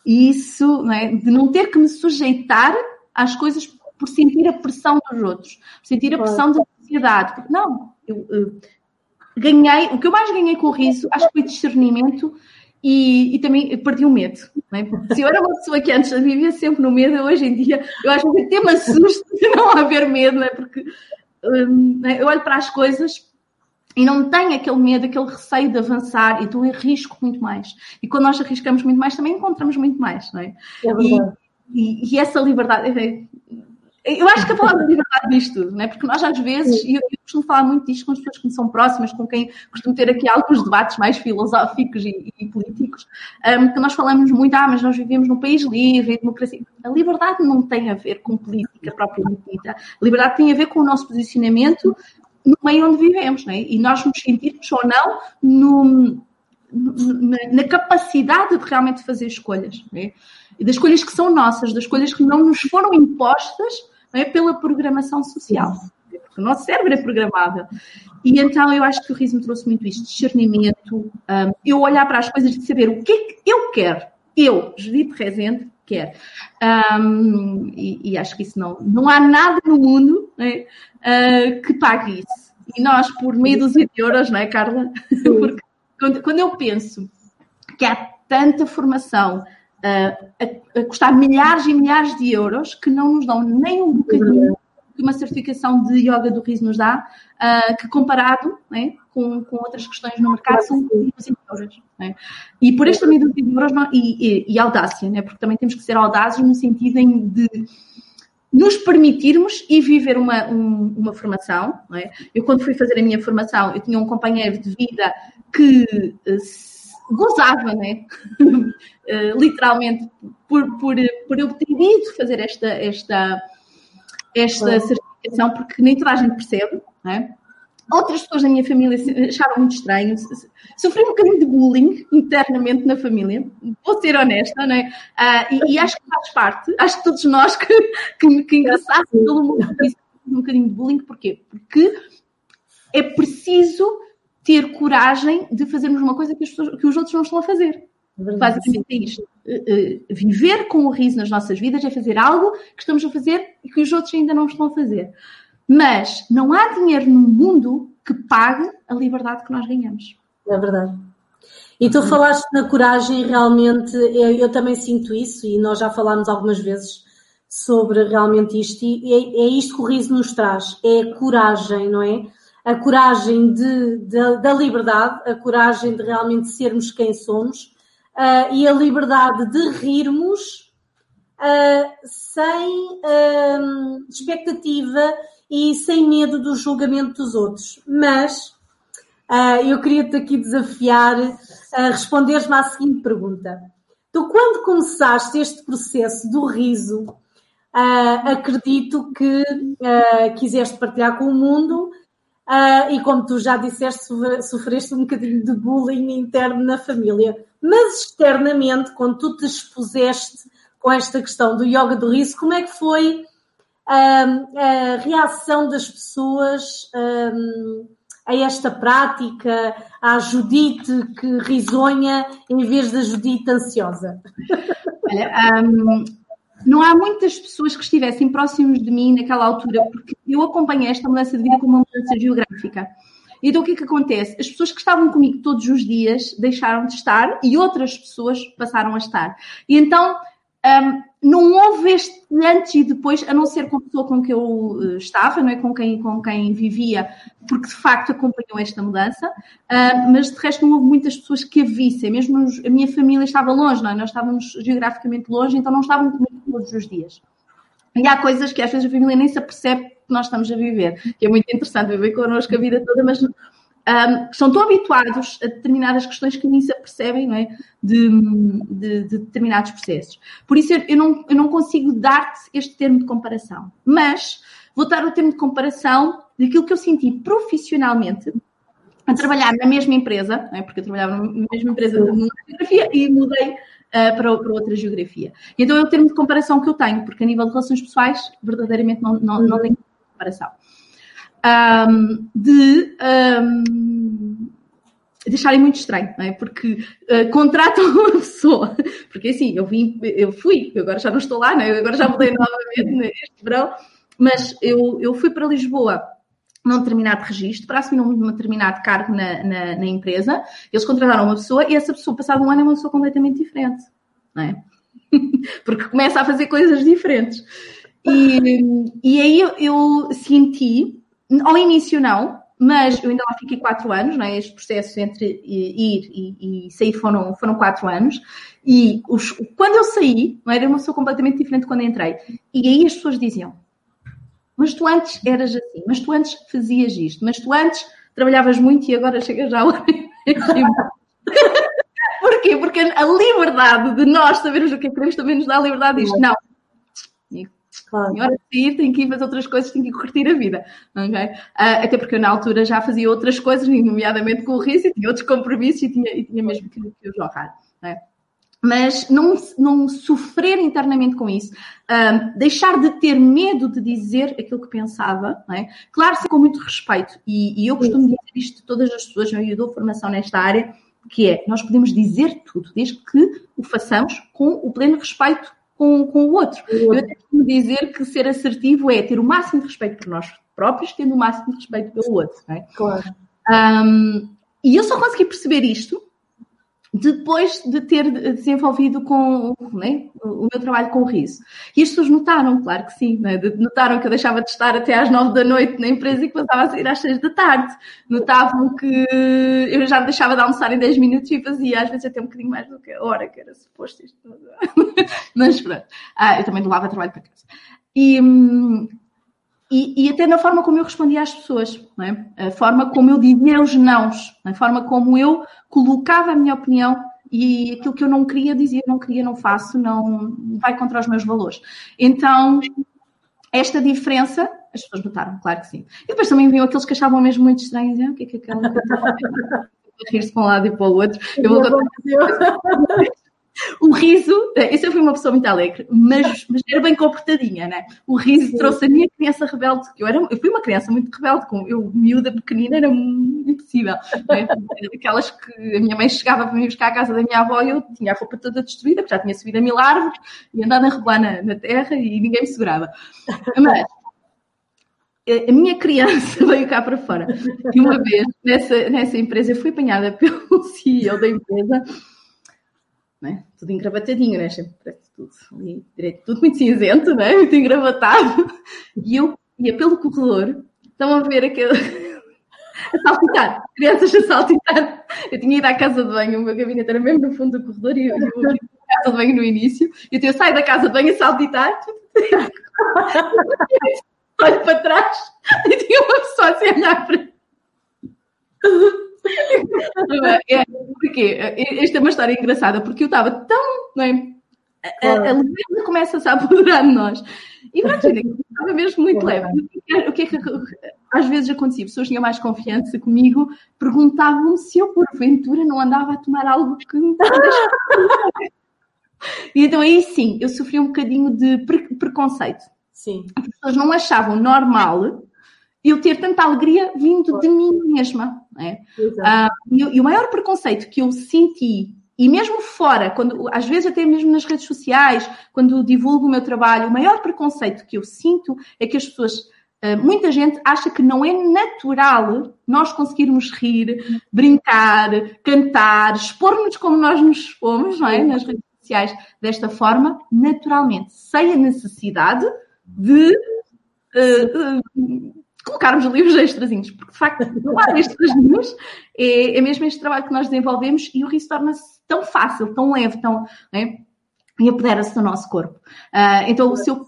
E isso, não é? de não ter que me sujeitar às coisas por sentir a pressão dos outros, por sentir a pressão da sociedade. Porque não, eu, eu ganhei, o que eu mais ganhei com o riso, acho que foi discernimento e, e, também perdi o medo. É? Se eu era uma pessoa que antes vivia sempre no medo, hoje em dia eu acho que até me assusto de não haver medo, não é? porque hum, é? eu olho para as coisas e não tenho aquele medo, aquele receio de avançar, e então arrisco muito mais. E quando nós arriscamos muito mais, também encontramos muito mais, não é? é e, e, e, essa liberdade, eu acho que a palavra liberdade diz tudo, não é? Porque nós às vezes, e eu, eu, costumo falar muito disto com as pessoas que me são próximas, com quem costumo ter aqui alguns debates mais filosóficos e, e políticos, um, que nós falamos muito, ah, mas nós vivemos num país livre, em democracia. A liberdade não tem a ver com política propriamente dita. A liberdade tem a ver com o nosso posicionamento no meio onde vivemos, não é? E nós nos sentirmos ou não no, na, na, capacidade de realmente fazer escolhas, é? e das escolhas que são nossas, das escolhas que não nos foram impostas é? pela programação social. Porque o nosso cérebro é programável. E então eu acho que o riso me trouxe muito isto, discernimento, um, eu olhar para as coisas e saber o que é que eu quero. Eu, Judite Rezende, quero. Um, e, e, acho que isso não, não há nada no mundo é? uh, que pague isso. E nós, por meia dúzia de euros, não é, Carla? (laughs) Porque quando, quando eu penso que há tanta formação a, a, custar milhares e milhares de euros que não nos dão nem um bocadinho que uma certificação de yoga do riso nos dá, uh, que comparado né, com, com outras questões no mercado são 20 euros. Né? E por este também de euros não, e, e, e, audácia, né? porque também temos que ser audazes no sentido em de nos permitirmos e viver uma, um, uma formação. É? Eu, quando fui fazer a minha formação, eu tinha um companheiro de vida que uh, gozava, né? uh, (laughs) literalmente, por, por, por eu ter ido fazer esta, esta, esta certificação, porque nem toda a gente percebe, é? Outras pessoas da minha família acharam muito estranho. Sofri um bocadinho de bullying (laughs) internamente na família, vou ser honesta, não é? Uh, e, e, acho que faz parte, acho que todos nós (laughs) que, que, que ingressassem pelo mundo um bocadinho de bullying, porquê? Porque é preciso ter coragem de fazermos uma coisa que, pessoas, que os outros não estão a fazer. Basicamente é isto. Uh, uh, viver com o riso nas nossas vidas é fazer algo que estamos a fazer e que os outros ainda não estão a fazer. Mas não há dinheiro no mundo que pague a liberdade que nós ganhamos. É verdade. E tu falaste na coragem, realmente, eu, eu também sinto isso, e nós já falámos algumas vezes sobre realmente isto, e é, é isto que o riso nos traz, é a coragem, não é? A coragem de, de da liberdade, a coragem de realmente sermos quem somos, uh, e a liberdade de rirmos uh, sem uh, expectativa e sem medo do julgamento dos outros. Mas eu queria-te aqui desafiar a responderes-me à seguinte pergunta. Tu, quando começaste este processo do riso, acredito que quiseste partilhar com o mundo e, como tu já disseste, sofreste um bocadinho de bullying interno na família. Mas externamente, quando tu te expuseste com esta questão do yoga do riso, como é que foi a reação das pessoas a esta prática, à Judite que risonha em vez da Judite ansiosa? Olha, um, não há muitas pessoas que estivessem próximos de mim naquela altura, porque eu acompanhei esta mudança de vida como uma mudança geográfica. Então o que é que acontece? As pessoas que estavam comigo todos os dias deixaram de estar e outras pessoas passaram a estar. E então um, não houve este antes e depois, a não ser com a pessoa com que eu eh, estava, não é? com, quem, com quem vivia, porque de facto acompanhou esta mudança, uh, mas de resto não houve muitas pessoas que a vissem, mesmo a minha família estava longe, não é? nós estávamos geograficamente longe, então não estavam comigo todos os dias. E há coisas que às vezes a família nem se apercebe que nós estamos a viver, que é muito interessante viver connosco a vida toda, mas um, são tão habituados a determinadas questões que nem se apercebem é? de, de, de determinados processos. Por isso, eu não, eu não consigo dar-te este termo de comparação. Mas vou dar o termo de comparação daquilo que eu senti profissionalmente a trabalhar na mesma empresa, é? porque eu trabalhava na mesma empresa de geografia e mudei uh, para, para, outra geografia. Então é o termo de comparação que eu tenho, porque a nível de relações pessoais, verdadeiramente não, não, não tenho comparação. Um, de um, deixarem muito estranho, não é? Porque uh, contratam (laughs) uma pessoa, porque assim, eu vim, eu fui, agora já não estou lá, não é? agora já mudei (laughs) novamente neste verão, mas eu, eu fui para Lisboa num determinado registro, para assumir um determinado cargo na, na, na, empresa, eles contrataram uma pessoa e essa pessoa, passado um ano, é uma pessoa completamente diferente, não é? (laughs) Porque começa a fazer coisas diferentes. E, e aí eu, eu, senti, ao início não, mas eu ainda lá fiquei quatro anos, não é? Este processo entre ir e, e sair foram, foram quatro anos. E os, quando eu saí, não era uma pessoa completamente diferente quando entrei. E aí as pessoas diziam, mas tu antes eras assim, mas tu antes fazias isto, mas tu antes trabalhavas muito e agora chegas já a (laughs) hora. Porquê? Porque a liberdade de nós sabermos o que é que queremos também nos dá a liberdade disto. Não. Claro. E hora de sair, tenho que ir fazer outras coisas, tenho que curtir a vida. Okay? Uh, até porque eu na altura já fazia outras coisas, nomeadamente com o risco, e tinha outros compromissos e tinha, e tinha mesmo que, que os honrar. É? mas não, não sofrer internamente com isso, um, deixar de ter medo de dizer aquilo que pensava, é? claro, com muito respeito, e, e eu costumo dizer isto a todas as pessoas, eu dou formação nesta área, que é, nós podemos dizer tudo, desde que o façamos com o pleno respeito com, com o outro. Eu até costumo dizer que ser assertivo é ter o máximo de respeito por nós próprios, tendo o máximo de respeito pelo outro. É? Claro. Um, e eu só consegui perceber isto depois de ter desenvolvido com né, o meu trabalho com o riso. E as pessoas notaram, claro que sim, né? notaram que eu deixava de estar até às nove da noite na empresa e que passava a sair às seis da tarde. Notavam que eu já deixava de almoçar em dez minutos e fazia às vezes até um bocadinho mais do que a hora que era suposto isto. Mas (laughs) pronto, ah, eu também levava trabalho para casa. E, e, e, até na forma como eu respondia às pessoas, é? a forma como eu dizia os nãos, a forma como eu colocava a minha opinião e aquilo que eu não queria dizer, não queria, não faço, não vai contra os meus valores. Então, esta diferença, as pessoas notaram, claro que sim. E depois também viam aqueles que achavam mesmo muito estranhos, ah, o que é que aquela (laughs) rir-se para um lado e para o outro. Eu vou contar o riso, esse eu fui uma pessoa muito alegre, mas, mas era bem comportadinha, né? O riso Sim. trouxe a minha criança rebelde, que eu era, eu fui uma criança muito rebelde, com eu miúda pequenina era impossível. Né? Aquelas que a minha mãe chegava para me buscar à casa da minha avó e eu tinha a roupa toda destruída, porque já tinha subido a mil árvores e andado a rebolar na, na terra e ninguém me segurava. Mas a minha criança (laughs) veio cá para fora. E uma vez, nessa, nessa empresa, eu fui apanhada pelo (laughs) CEO da empresa né? Tudo engravatadinho, né? Tudo, direito, tudo muito cinzento, né? (laughs) Muito engravatado. E eu ia pelo corredor, estão a ver aquele. (laughs) a saltitar, crianças a saltitar. Eu tinha ido à casa de banho, o meu gabinete era mesmo no fundo do corredor e eu, eu abri a casa de banho no início. E então eu saio da casa de banho a saltitar. (laughs) Olho para trás e tinha uma pessoa assim a olhar para é, porque esta é uma história engraçada, porque eu estava tão. Não é? A, a leveza começa-se a apoderar de nós. E pronto, estava mesmo muito leve. O que é que às vezes acontecia? Pessoas tinham mais confiança comigo, perguntavam se eu, porventura, não andava a tomar algo que me (laughs) E então aí sim, eu sofri um bocadinho de preconceito. Sim. As pessoas não achavam normal eu ter tanta alegria vindo de mim mesma. É? Uh, e, e, o maior preconceito que eu senti, e mesmo fora, quando, às vezes até mesmo nas redes sociais, quando divulgo o meu trabalho, o maior preconceito que eu sinto é que as pessoas, uh, muita gente acha que não é natural nós conseguirmos rir, brincar, cantar, expor-nos como nós nos expomos, não é? Nas redes sociais, desta forma, naturalmente, sem a necessidade de uh, colocarmos ali os extrazinhos, porque de facto não há extrazinhos, é, é mesmo este trabalho que nós desenvolvemos e o riso torna-se tão fácil, tão leve, tão. Né? E apodera-se do nosso corpo. Uh, então, o seu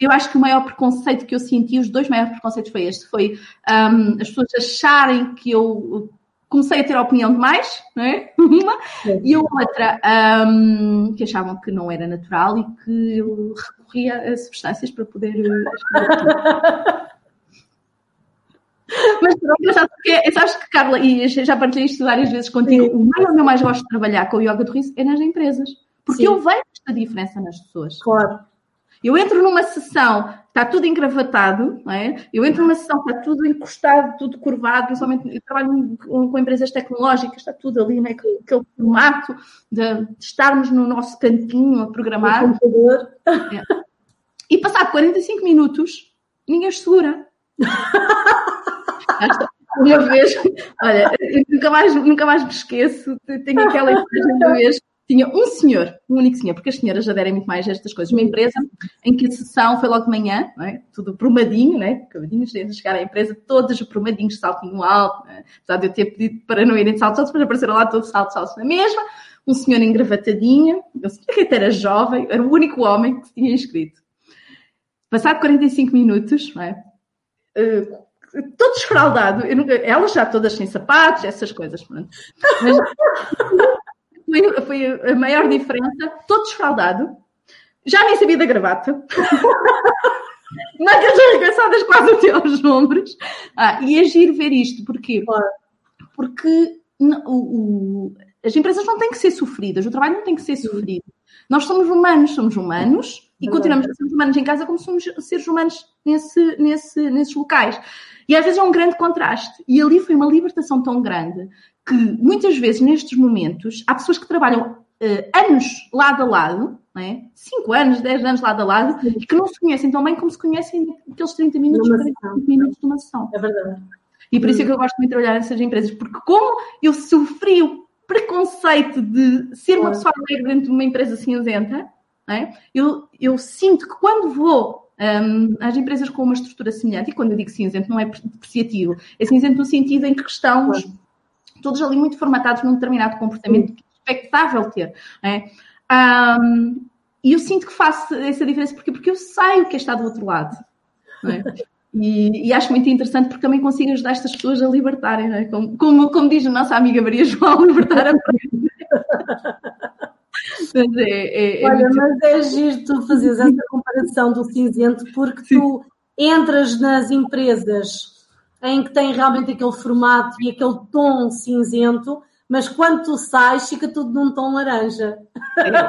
eu acho que o maior preconceito que eu senti, os dois maiores preconceitos foi este, foi um, as pessoas acharem que eu comecei a ter a opinião demais, não é? (laughs) Uma. E a outra, um, que achavam que não era natural e que eu recorria a substâncias para poder. (laughs) Mas pronto, sabes que, sabes que, Carla, e já partilhei isto várias vezes contigo, Sim. o meio onde eu mais gosto de trabalhar com o yoga do riso é nas empresas. Porque Sim. eu vejo esta diferença nas pessoas. Claro. Eu entro numa sessão, está tudo engravatado, não é? Eu entro numa sessão, está tudo encostado, tudo curvado, principalmente eu trabalho com, empresas tecnológicas, está tudo ali, né? aquele formato de, estarmos no nosso cantinho a programar. É. E passado 45 minutos, ninguém os segura. (laughs) (laughs) uma vez, olha, nunca mais, nunca mais me esqueço, tenho aquela imagem uma vez, tinha um senhor, um único senhor, porque as senhoras aderem muito mais a estas coisas, uma empresa em que a sessão foi logo de manhã, é? tudo prumadinho, né? Acabadinhos de chegar à empresa, todos prumadinhos, saltinho alto, né? apesar de eu ter pedido para não irem de saltos altos, mas apareceram lá todos saltos altos na mesma, um senhor engravatadinho, eu sabia que era jovem, era o único homem que se tinha inscrito. Passado 45 minutos, não é? Uh, todo desfraldado. Nunca, elas já todas sem sapatos, essas coisas. Mas, foi, foi, a maior diferença. Todo desfraldado. Já nem sabia da gravata. (laughs) Mangas arregaçadas quase até aos ombros. Ah, e agir ver isto. Porquê? Porque o, o, as empresas não têm que ser sofridas. O trabalho não tem que ser sofrido. Nós somos humanos, somos humanos e continuamos a ser humanos em casa como somos seres humanos nesse, nesse, nesses locais. E às vezes é um grande contraste. E ali foi uma libertação tão grande que muitas vezes nestes momentos há pessoas que trabalham uh, anos lado a lado, não é? 5 anos, 10 anos lado a lado, e que não se conhecem tão bem como se conhecem naqueles 30 minutos, 40 minutos de uma sessão. É verdade. E por isso é que eu gosto muito de trabalhar nessas empresas, porque como eu sofri o preconceito de ser uma pessoa alegre dentro de uma empresa cinzenta, é? eu, eu sinto que quando vou um, às empresas com uma estrutura semelhante, e quando eu digo cinzento não é depreciativo, é cinzento no sentido em que estamos todos ali muito formatados num determinado comportamento que é expectável ter. É? Um, e eu sinto que faço essa diferença porque, porque eu sei o que é estar do outro lado. É? E, e, acho muito interessante porque também consigo ajudar estas pessoas a libertarem, como, como, como, diz a nossa amiga Maria João, (laughs) libertar a (laughs) mas é, é, é Olha, mas é giro tu fazeres essa comparação do cinzento, porque Sim. tu entras nas empresas em que tem realmente aquele formato e aquele tom cinzento, mas quando tu sais, fica tudo num tom laranja. É, é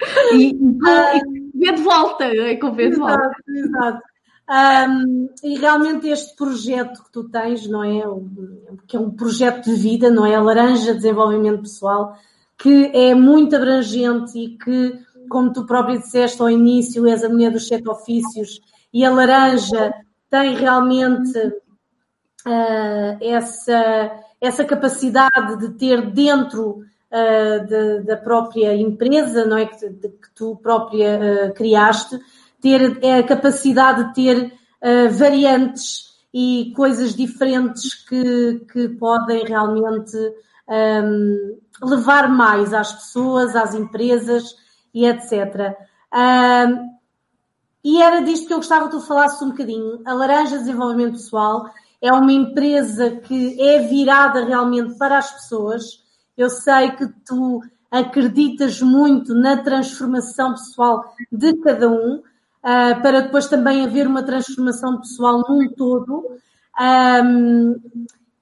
(laughs) e, e, vê de volta, é com vê de volta. Exato, Um, e realmente este projeto que tu tens, não é? Que é um projeto de vida, não é? A Laranja Desenvolvimento Pessoal, que é muito abrangente e que, como tu próprio disseste ao início, és a mulher dos sete ofícios e a laranja tem realmente uh, essa, essa capacidade de ter dentro uh, de, da própria empresa, não é? Que, de, que tu própria uh, criaste, ter é a capacidade de ter variantes e coisas diferentes que, que podem realmente um, levar mais às pessoas, às empresas e etc. Um, e era disto que eu gostava que tu falasses um bocadinho. A Laranja Desenvolvimento Pessoal é uma empresa que é virada realmente para as pessoas. Eu sei que tu acreditas muito na transformação pessoal de cada um, uh, para depois também haver uma transformação pessoal num todo. Um,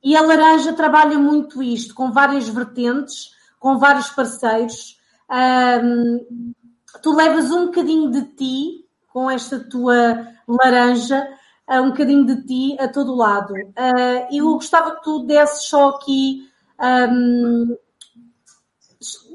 e a Laranja trabalha muito isto, com várias vertentes, com vários parceiros. Um, tu levas um bocadinho de ti, com esta tua laranja, um bocadinho de ti a todo lado. Uh, eu gostava que tu desses só aqui, um,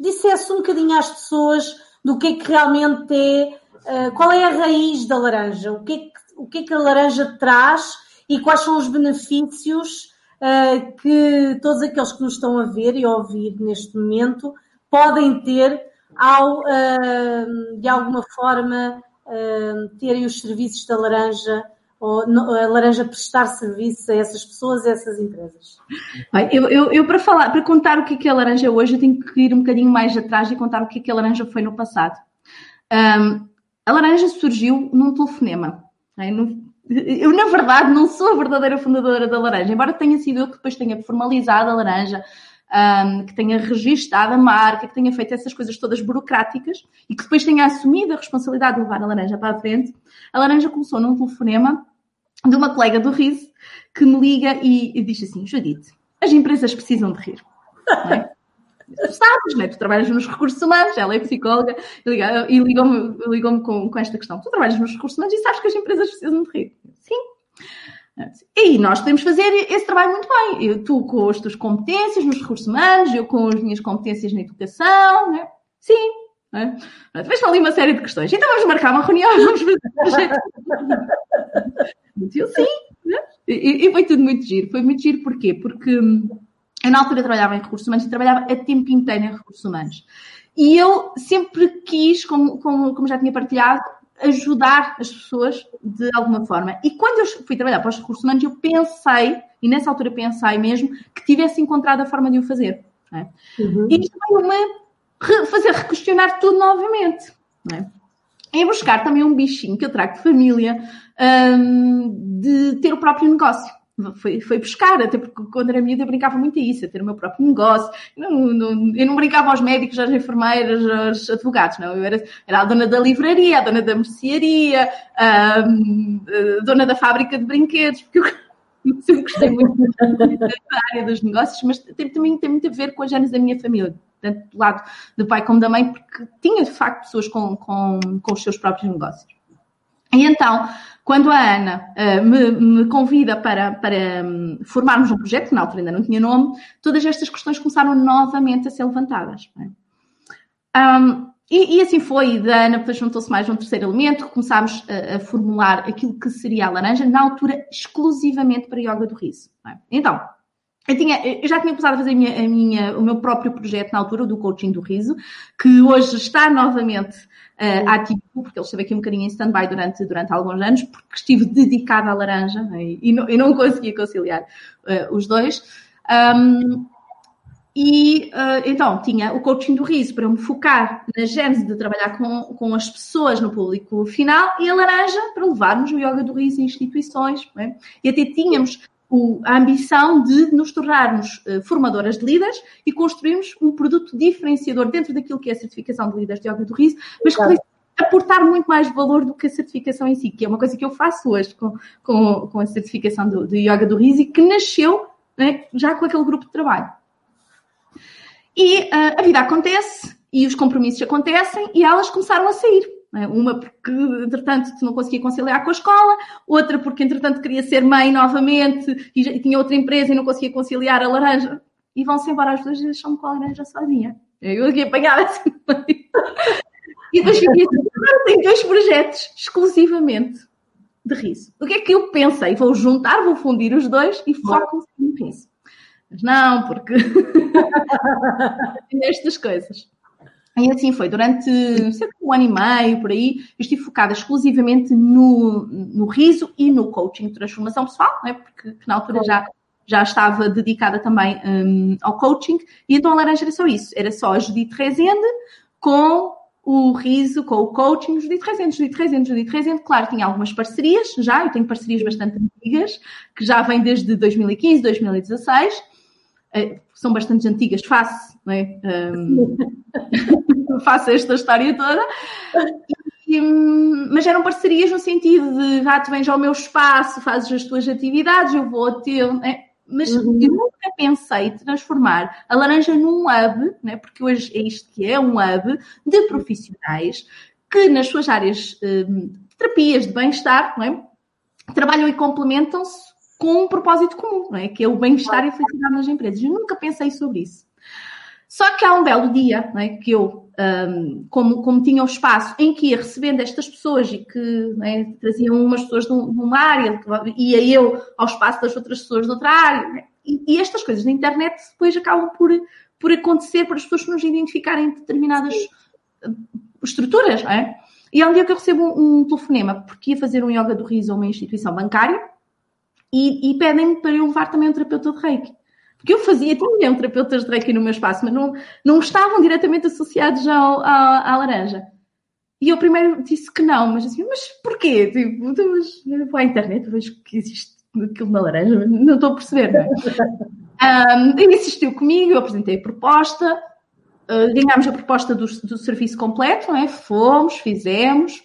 dissesse um bocadinho às pessoas do que é que realmente é, uh, qual é a raiz da laranja, o que é que, o que, é que a laranja traz e quais são os benefícios uh, que todos aqueles que nos estão a ver e a ouvir neste momento podem ter ao, uh, de alguma forma, uh, terem os serviços da laranja ou a laranja prestar serviço a essas pessoas, a essas empresas? Eu, eu, eu, para falar, para contar o que é, que é a laranja hoje, eu tenho que ir um bocadinho mais atrás e contar o que é a laranja foi no passado. Um, a laranja surgiu num telefonema. É? No, eu, na verdade, não sou a verdadeira fundadora da Laranja, embora tenha sido eu que depois tenha formalizado a Laranja, um, que tenha registado a marca, que tenha feito essas coisas todas burocráticas e que depois tenha assumido a responsabilidade de levar a Laranja para a frente. A Laranja começou num telefonema de uma colega do RIS que me liga e, e diz assim: Judite, as empresas precisam de rir. (laughs) É? Sabes, né? tu trabalhas nos recursos humanos, ela é psicóloga, e ligou-me ligou com, com esta questão. Tu trabalhas nos recursos humanos e sabes que as empresas precisam de rir. Sim. E nós podemos fazer esse trabalho muito bem. Eu, tu com as tuas competências nos recursos humanos, eu com as minhas competências na educação, né? Sim. Né? Depois ali uma série de questões. Então vamos marcar uma reunião, (laughs) vamos fazer. sim. Né? E, e foi tudo muito giro. Foi muito giro porquê? Porque hum, eu, na altura, trabalhava em recursos humanos e trabalhava a tempo inteiro em recursos humanos. E eu sempre quis, como, como, como já tinha partilhado, ajudar as pessoas de alguma forma. E quando eu fui trabalhar para os recursos humanos, eu pensei, e nessa altura pensei mesmo, que tivesse encontrado a forma de o fazer. É? Uhum. E isto veio-me fazer requestionar tudo novamente. É? Em buscar também um bichinho que eu trago de família, um, de ter o próprio negócio foi, foi buscar, até porque quando era miúda eu brincava muito a isso, a ter o meu próprio negócio. Não, não, eu não brincava aos médicos, às enfermeiras, aos advogados, não. Eu era, era a dona da livraria, a dona da mercearia, a, a dona da fábrica de brinquedos, porque eu (laughs) sempre gostei muito da área dos negócios, mas tem, também tem muito a ver com as genes da minha família, tanto do lado do pai como da mãe, porque tinha de facto pessoas com, com, com os seus próprios negócios. E então, quando a Ana uh, me, me, convida para, para um, formarmos um projeto, que na altura ainda não tinha nome, todas estas questões começaram novamente a ser levantadas. É? Um, e, e, assim foi, da Ana depois juntou-se mais um terceiro elemento, começámos a, a, formular aquilo que seria a laranja, na altura exclusivamente para yoga do riso. É? Então, eu, tinha, eu, já tinha começado a fazer a minha, a minha, o meu próprio projeto na altura, do coaching do riso, que hoje está novamente uh, ativo, porque ele esteve aqui um bocadinho em stand-by durante, durante alguns anos, porque estive dedicada à laranja né, e, não, e não conseguia conciliar uh, os dois. Um, e uh, então tinha o coaching do riso para me focar na gênese de trabalhar com, com as pessoas no público final e a laranja para levarmos o yoga do riso em instituições. É? E até tínhamos o, a ambição de nos tornarmos uh, formadoras de líderes e construirmos um produto diferenciador dentro daquilo que é a certificação de líderes de yoga do riso, mas que vai aportar muito mais valor do que a certificação em si, que é uma coisa que eu faço hoje com, com, com a certificação do, do yoga do riso e que nasceu né, já com aquele grupo de trabalho. E uh, a vida acontece e os compromissos acontecem e elas começaram a sair. É? Uma porque, entretanto, não conseguia conciliar com a escola, outra porque, entretanto, queria ser mãe novamente e tinha outra empresa e não conseguia conciliar a laranja. E vão-se embora as duas e deixam-me com a laranja sozinha. Eu aqui apanhada assim. e depois fiquei assim, agora tenho dois projetos exclusivamente de riso. O que é que eu pensei? Vou juntar, vou fundir os dois e foco-me no riso. Mas não, porque (laughs) estas coisas. E assim foi, durante cerca de um ano e meio, por aí, eu estive focada exclusivamente no, no riso e no coaching de transformação pessoal, né? porque na altura já, já estava dedicada também um, ao coaching, e então a laranja era só isso, era só a Judite Rezende com o riso, com o coaching, Judite Rezende, Judite Rezende, Judite Rezende, claro, tinha algumas parcerias já, eu tenho parcerias bastante antigas, que já vêm desde 2015, 2016, eh, são bastante antigas, faço, não é? Um, (laughs) faço esta história toda. E, mas eram parcerias no sentido de, ah, tu vens ao meu espaço, fazes as tuas atividades, eu vou ao teu, né? Mas uhum. eu nunca pensei transformar a laranja num hub, né? porque hoje é isto que é, um hub de profissionais que nas suas áreas um, de terapias de bem-estar, é? trabalham e complementam-se com um propósito comum, é? que é o bem-estar e a felicidade nas empresas. Eu nunca pensei sobre isso. Só que há um belo dia é? que eu, um, como, como tinha o um espaço em que ia recebendo estas pessoas e que é? traziam umas pessoas de, uma área, ia eu ao espaço das outras pessoas de outra área, é? e, e, estas coisas na internet depois acabam por, por acontecer para as pessoas nos identificarem em determinadas hum, estruturas. É? E há um dia que eu recebo um, um telefonema porque ia fazer um yoga do riso a uma instituição bancária e, e pedem-me para eu levar também um terapeuta de reiki. Porque eu fazia, tinha um terapeutas de reiki no meu espaço, mas não, não estavam diretamente associados ao, ao, à laranja. E eu primeiro disse que não, mas assim, mas porquê? Tipo, então, mas vou à internet, vejo que existe aquilo na laranja, não estou a perceber, não é? (laughs) um, ele insistiu comigo, eu apresentei a proposta, uh, ganhámos a proposta do, do serviço completo, não é? Fomos, fizemos,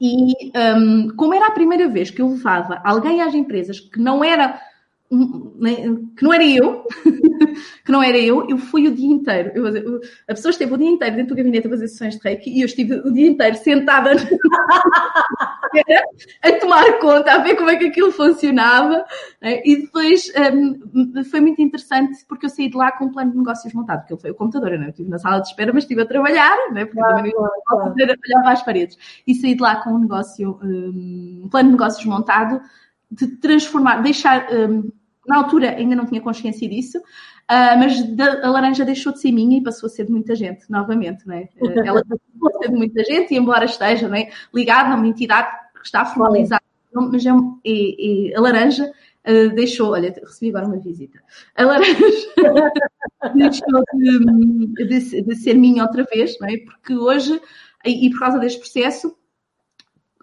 e um, como era a primeira vez que eu levava alguém às empresas que não era que não era eu, (laughs) que não era eu, eu fui o dia inteiro. Eu, a pessoa esteve o dia inteiro dentro do gabinete a fazer sessões de reiki e eu estive o dia inteiro sentada (laughs) a tomar conta, a ver como é que aquilo funcionava. Né, e depois um, foi muito interessante porque eu saí de lá com um plano de negócios montado, porque ele foi o computador, eu, não, estive na sala de espera, mas estive a trabalhar, né, porque claro, também não claro. olhar para as paredes. E saí de lá com um negócio, um plano de negócios montado de transformar, deixar. Um, na altura ainda não tinha consciência disso, uh, mas a laranja deixou de ser minha e passou a ser de muita gente, novamente. Né? Uh, (laughs) ela passou a ser de muita gente, e embora esteja né, ligada a uma entidade que está formalizada, mas é, é, é, a laranja uh, deixou. Olha, recebi agora uma visita. A laranja (laughs) deixou de, de, de, ser minha outra vez, não é? porque hoje, e, e por causa deste processo,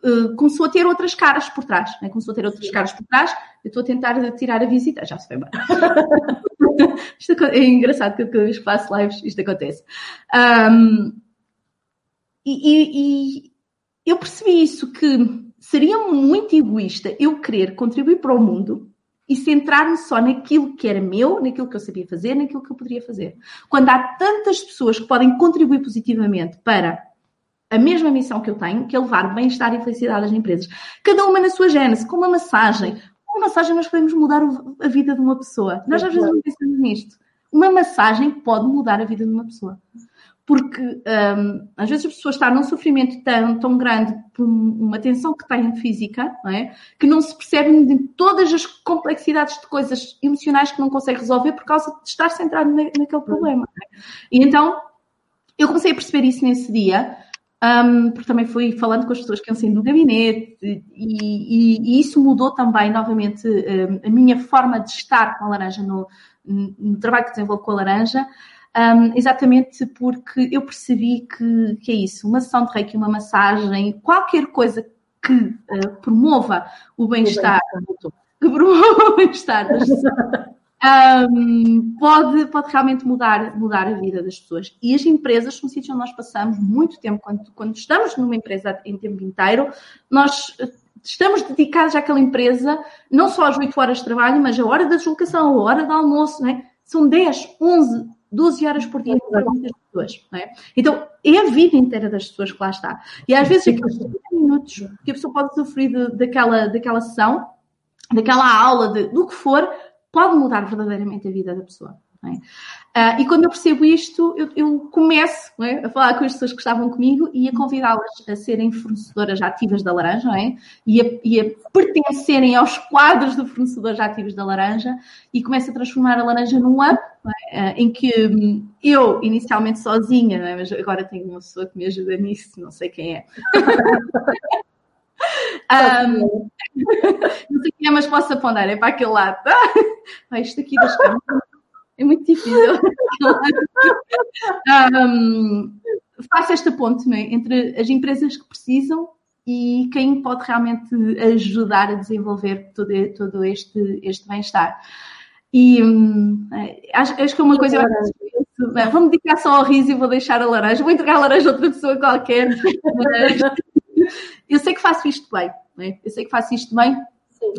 uh, começou a ter outras caras por trás, né? começou a ter outras caras por trás. Eu estou a tentar tirar a visita, já se foi embora. (laughs) é engraçado que cada vez que faço lives isto acontece. Um, e, e, e eu percebi isso, que seria muito egoísta eu querer contribuir para o mundo e centrar-me só naquilo que era meu, naquilo que eu sabia fazer, naquilo que eu poderia fazer. Quando há tantas pessoas que podem contribuir positivamente para a mesma missão que eu tenho, que é levar bem-estar e felicidade às empresas. Cada uma na sua gênese, com uma massagem. Com uma massagem nós podemos mudar a vida de uma pessoa. Nós às vezes não pensamos nisto. Uma massagem pode mudar a vida de uma pessoa. Porque um, às vezes a pessoa está num sofrimento tão, tão grande por uma tensão que tem física, não é? que não se percebe de todas as complexidades de coisas emocionais que não consegue resolver por causa de estar centrado na, naquele problema. É? E então eu comecei a perceber isso nesse dia um, porque também fui falando com as pessoas que iam saindo do gabinete e, e, e isso mudou também, novamente, um, a minha forma de estar com a laranja no, no trabalho que desenvolvo com a laranja, um, exatamente porque eu percebi que, que é isso, uma sessão de reiki, uma massagem, qualquer coisa que uh, promova o bem-estar, que promova o bem-estar das (laughs) pessoas, um, pode, pode realmente mudar, mudar a vida das pessoas. E as empresas são sítios onde nós passamos muito tempo, quando, quando estamos numa empresa em tempo inteiro, nós eh, estamos dedicados àquela empresa, não só às 8 horas de trabalho, mas a hora da deslocação, a hora do almoço, né? são 10, 11, 12 horas por dia para muitas pessoas. Né? Então, é a vida inteira das pessoas que lá está. E às vezes aqueles 30 minutos que a pessoa pode sofrer de, daquela, daquela sessão, daquela aula, de, do que for, pode mudar verdadeiramente a vida da pessoa. É? Uh, e quando eu percebo isto, eu, eu começo é? a falar com as pessoas que estavam comigo e a convidá-las a serem fornecedoras ativas da laranja é? e, a, e, a, pertencerem aos quadros de fornecedores ativos da laranja e começo a transformar a laranja num hub uh, em que hum, eu, inicialmente sozinha, mas agora tenho uma pessoa que me ajuda nisso, não sei quem é. (laughs) Um, (laughs) não sei quem é, mas posso apontar, é para aquele lado. (laughs) Ah, isto aqui das câmeras é muito difícil. (laughs) um, faço esta ponte é? entre as empresas que precisam e quem pode realmente ajudar a desenvolver todo, todo este, este bem-estar. E hum, acho, acho, que é uma coisa. Eu, vou-me dedicar só ao riso e vou deixar a laranja. Vou entregar a laranja a outra pessoa qualquer. Mas, eu sei que faço isto bem, é? eu sei que faço isto bem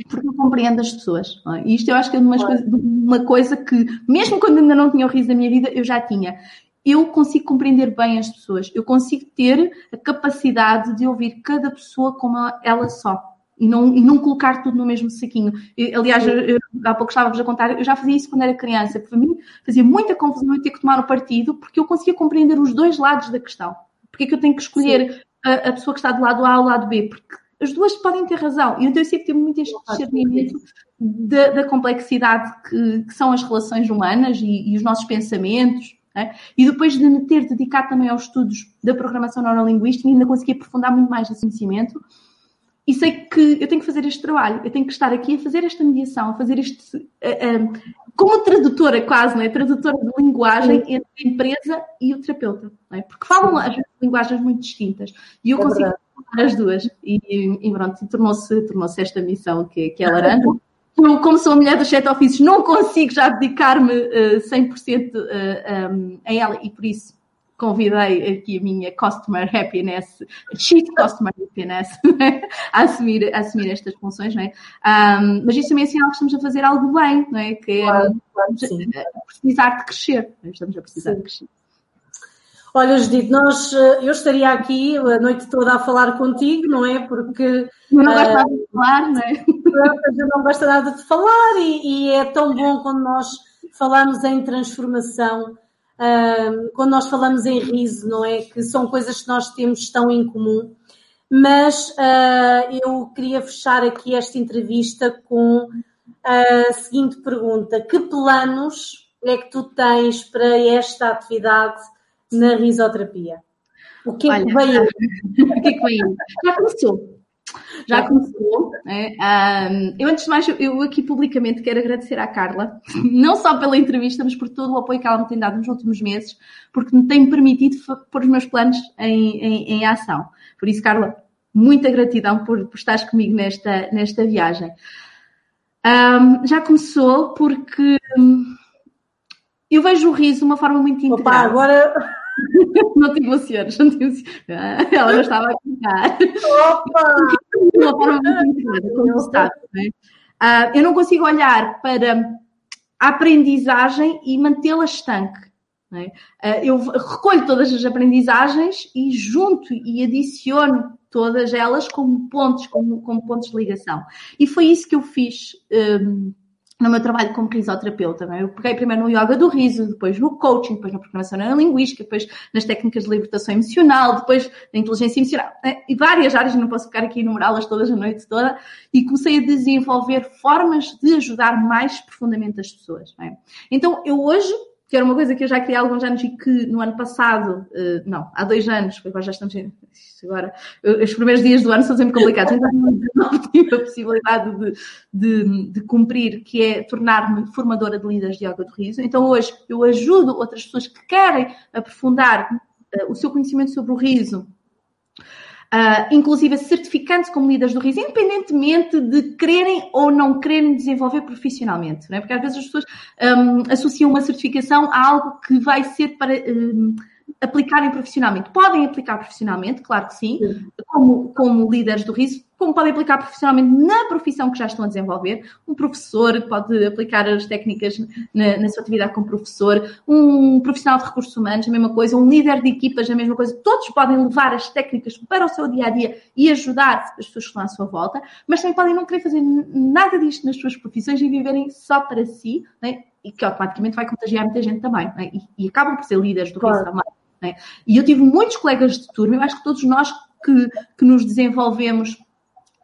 porque eu compreendo as pessoas. É? E isto eu acho que é uma, coisa, uma coisa que, mesmo quando ainda não tinha o riso da minha vida, eu já tinha. Eu consigo compreender bem as pessoas, eu consigo ter a capacidade de ouvir cada pessoa como ela só. E não, e não colocar tudo no mesmo saquinho. Eu, aliás, eu, eu, há pouco estava-vos a contar, eu já fazia isso quando era criança. Para mim, fazia muita confusão eu ter que tomar o partido, porque eu conseguia compreender os dois lados da questão. Porque é que eu tenho que escolher Sim a, a, pessoa que está do lado A ou do lado B, porque as duas podem ter razão. E então eu sempre tive muito este discernimento da, da, complexidade que, que, são as relações humanas e, e os nossos pensamentos. É? E depois de me ter dedicado também aos estudos da programação neurolinguística, ainda consegui aprofundar muito mais esse conhecimento. E sei que eu tenho que fazer este trabalho, eu tenho que estar aqui a fazer esta mediação, a fazer este. Como tradutora quase, não é? Tradutora de linguagem Sim. entre a empresa e o terapeuta, não é? Porque falam às vezes linguagens muito distintas e eu é consigo falar as duas e, e pronto, tornou-se tornou esta missão que, que é laranja. (laughs) Eu, como sou a mulher dos sete ofícios, não consigo já dedicar-me uh, 100% uh, um, a ela e por isso convidei aqui a minha Customer Happiness, Chief Customer Happiness, (laughs) é? a, assumir, a assumir estas funções, não é? Um, mas isso também é sinal que estamos a fazer algo bem, não é? Que é claro, claro, precisar de crescer, é? estamos a precisar sim. de crescer. Olha, Judite, nós, eh, eu estaria aqui a noite toda a falar contigo, não é? Porque. Eu não gosto uh, nada de falar, não é? Eu não gosto nada de falar e, e é tão bom quando nós falamos em transformação quando nós falamos em riso, não é? Que são coisas que nós temos tão em comum. Mas uh, eu queria fechar aqui esta entrevista com a seguinte pergunta: Que planos é que tu tens para esta atividade na risoterapia? O que é Olha, que? (laughs) O que é que? Já começou. Já começou. Né? Um, eu, antes de mais, eu aqui publicamente quero agradecer à Carla, (laughs) não só pela entrevista, mas por todo o apoio que ela me tem dado nos últimos meses, porque me tem permitido pôr os meus planos em, em, em ação. Por isso, Carla, muita gratidão por, por estares comigo nesta, nesta viagem. Um, já começou porque eu vejo o riso de uma forma muito integrada. Opa, agora (laughs) não te emociones, não te emociones. Ela não estava a contar. Opa! (laughs) Uma forma muito integrada, como está, não é? Uh, eu não consigo olhar para a aprendizagem e mantê-la estanque. É? Uh, eu recolho todas as aprendizagens e junto e adiciono todas elas como pontos, como, como pontos de ligação. E foi isso que eu fiz um, no meu trabalho como risoterapeuta. É? Eu peguei primeiro no yoga do riso, depois no coaching, depois na programação neurolinguística, depois nas técnicas de libertação emocional, depois na inteligência emocional, né? e várias áreas, não posso ficar aqui a enumerá-las todas a noite toda, e comecei a desenvolver formas de ajudar mais profundamente as pessoas. É? Então, eu hoje que era uma coisa que eu já queria há alguns anos e que no ano passado, uh, não, há dois anos, agora já estamos agora, os primeiros dias do ano são sempre complicados, então não tive a possibilidade de, de, de cumprir, que é tornar-me formadora de líderes de yoga do riso. Então hoje eu ajudo outras pessoas que querem aprofundar uh, o seu conhecimento sobre o riso Uh, inclusive certificando-se como líderes do riso, independentemente de quererem ou não quererem desenvolver profissionalmente, não é? Porque às vezes as pessoas um, associam uma certificação a algo que vai ser para um, aplicarem profissionalmente. Podem aplicar profissionalmente, claro que sim, sim. Como, como líderes do riso, como podem aplicar profissionalmente na profissão que já estão a desenvolver. Um professor pode aplicar as técnicas na, na, sua atividade como professor, um profissional de recursos humanos, a mesma coisa, um líder de equipas, a mesma coisa. Todos podem levar as técnicas para o seu dia a dia e ajudar as pessoas que estão à sua volta, mas também podem não querer fazer nada disto nas suas profissões e viverem só para si, né? e que automaticamente vai contagiar muita gente também, né? e, e, acabam por ser líderes do claro. também. Né? E eu tive muitos colegas de turma, eu acho que todos nós que, que nos desenvolvemos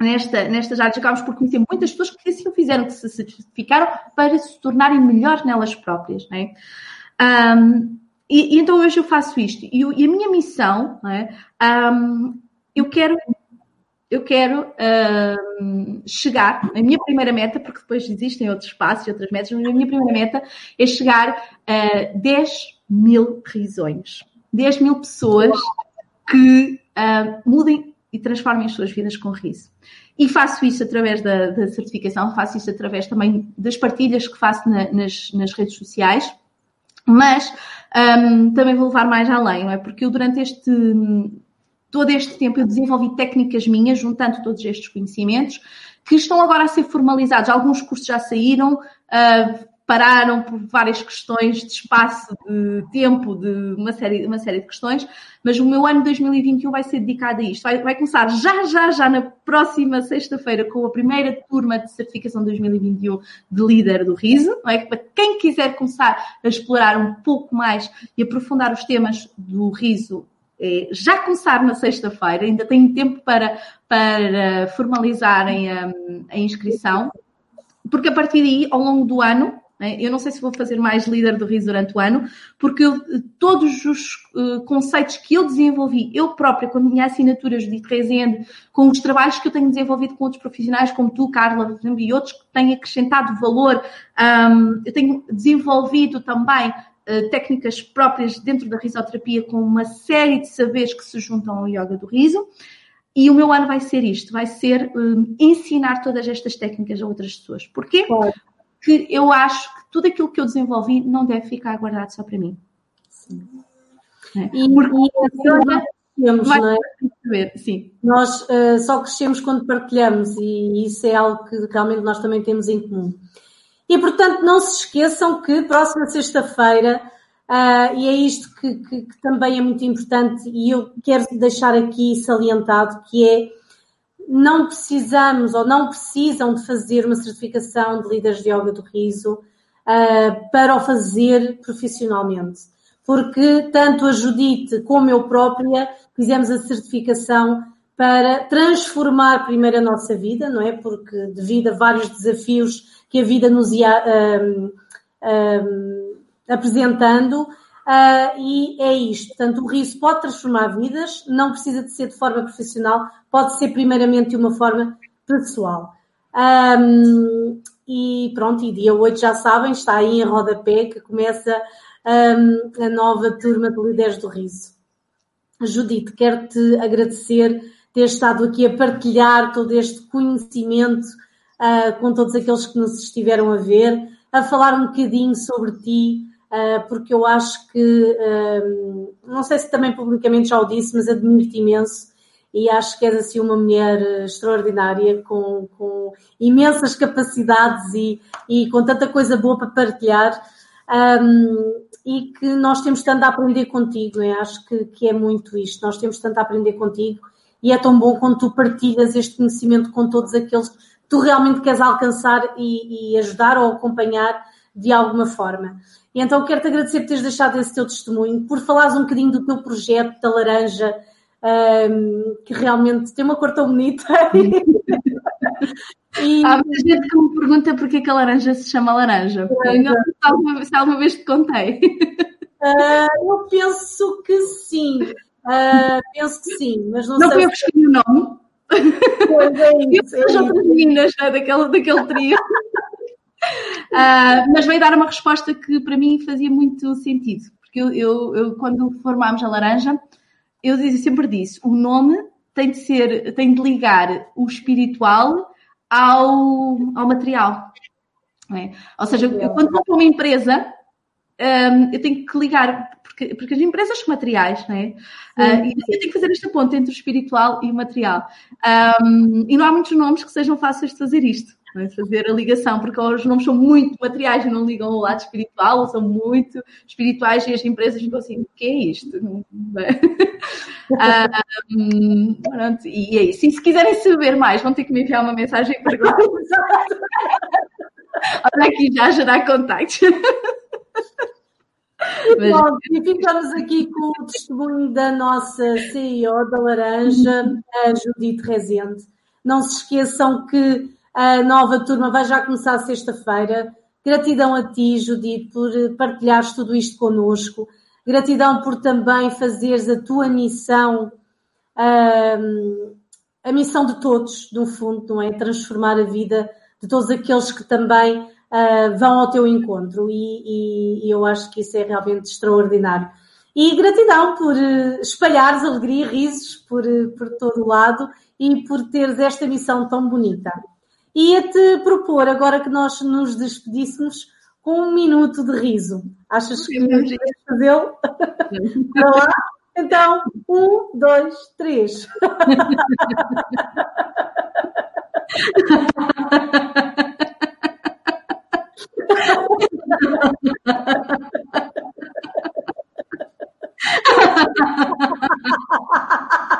nesta, nestas áreas, acabamos por conhecer muitas pessoas que assim o fizeram, que se certificaram para se tornarem melhores nelas próprias. Né? Um, e, e, então hoje eu faço isto. E, e a minha missão, né, um, eu quero eu quero uh, chegar, a minha primeira meta, porque depois existem outros passos e outras metas, mas a minha primeira meta é chegar a 10 mil risões. 10 mil pessoas que uh, mudem e transformem as suas vidas com riso. E faço isso através da, da certificação, faço isso através também das partilhas que faço na, nas, nas, redes sociais, mas um, também vou levar mais além, não é? Porque eu durante este todo este tempo eu desenvolvi técnicas minhas, juntando todos estes conhecimentos, que estão agora a ser formalizados. Alguns cursos já saíram, uh, pararam por várias questões de espaço, de tempo, de uma série, uma série de questões, mas o meu ano 2021 vai ser dedicado a isto. Vai, vai começar já, já, já na próxima sexta-feira com a primeira turma de certificação 2021 de líder do riso, não é? Para quem quiser começar a explorar um pouco mais e aprofundar os temas do riso é, já começar na sexta-feira, ainda tenho tempo para, para formalizarem a, a, inscrição, porque a partir daí, ao longo do ano? Eu não sei se vou fazer mais líder do riso durante o ano, porque eu, todos os uh, conceitos que eu desenvolvi, eu própria, com a minha assinatura Judite Rezende, com os trabalhos que eu tenho desenvolvido com outros profissionais, como tu, Carla, e outros que têm acrescentado valor, um, eu tenho desenvolvido também uh, técnicas próprias dentro da risoterapia com uma série de saberes que se juntam ao yoga do riso. E o meu ano vai ser isto, vai ser um, ensinar todas estas técnicas a outras pessoas. Porquê? Claro que eu acho que tudo aquilo que eu desenvolvi não deve ficar guardado só para mim. Sim. É. E, Porque e nós não é? Sim. Nós uh, só crescemos quando partilhamos e isso é algo que realmente nós também temos em comum. E portanto, não se esqueçam que próxima sexta-feira, uh, e é isto que, que, que também é muito importante e eu quero deixar aqui salientado, que é não precisamos ou não precisam de fazer uma certificação de líderes de yoga do riso uh, para o fazer profissionalmente. Porque tanto a Judite como eu própria fizemos a certificação para transformar primeiro a nossa vida, não é? Porque devido a vários desafios que a vida nos ia um, um, apresentando, Uh, e é isto. Portanto, o riso pode transformar vidas, não precisa de ser de forma profissional, pode ser primeiramente de uma forma pessoal. Um, e pronto, e dia 8 já sabem, está aí em rodapé que começa um, a nova turma de líderes do riso. Judite, quero-te agradecer ter estado aqui a partilhar todo este conhecimento uh, com todos aqueles que nos estiveram a ver, a falar um bocadinho sobre ti, porque eu acho que, não sei se também publicamente já o disse, mas admiro-te imenso e acho que és assim uma mulher extraordinária, com, com imensas capacidades e, e, com tanta coisa boa para partilhar. Um, e que nós temos tanto a aprender contigo, eu acho que, que é muito isto, nós temos tanto a aprender contigo e é tão bom quando tu partilhas este conhecimento com todos aqueles que tu realmente queres alcançar e, e ajudar ou acompanhar de alguma forma. E então quero-te agradecer por teres deixado esse teu testemunho, por falares um bocadinho do teu projeto da laranja, um, que realmente tem uma cor tão bonita. (laughs) e... Há muita gente que me pergunta porque que a laranja se chama laranja. É, não sei se alguma, se alguma vez te contei. Uh, eu penso que sim. Uh, penso que sim, mas não, não sei. Não foi eu que escolhi o nome? Pois é isso. Eu é outras meninas né, daquele, daquele trio. Uh, mas veio dar uma resposta que para mim fazia muito sentido. Porque eu, eu, eu quando formámos a laranja, eu sempre disse, o nome tem de ser, tem de ligar o espiritual ao, ao material. É? Ou seja, eu, quando vou para uma empresa, um, eu tenho que ligar, porque, porque as empresas são materiais, não é? Uh, eu tenho que fazer esta ponte entre o espiritual e o material. Um, e não há muitos nomes que sejam fáceis de fazer isto é? fazer a ligação, porque os nomes são muito materiais e não ligam ao lado espiritual, são muito espirituais e as empresas ficam assim, o que é isto? Um, (laughs) pronto, e é isso. E se quiserem saber mais, vão ter que me enviar uma mensagem e perguntar. (laughs) Olha aqui já gerar contactos. Mas... Bom, e ficamos aqui com o testemunho da nossa CEO da Laranja, a Judite Rezende. Não se esqueçam que a nova turma vai já começar sexta-feira. Gratidão a ti, Judite, por partilhares tudo isto connosco. Gratidão por também fazeres a tua missão, a missão de todos, no fundo, não é? Transformar a vida de todos aqueles que também uh, vão ao teu encontro. E, e, e, eu acho que isso é realmente extraordinário. E gratidão por uh, espalhares alegria e risos por, uh, por todo o lado e por teres esta missão tão bonita. Ia-te propor, agora que nós nos despedíssemos, com um minuto de riso. Achas que podemos fazê-lo? (laughs) Para lá? Então, um, dois, três. (laughs)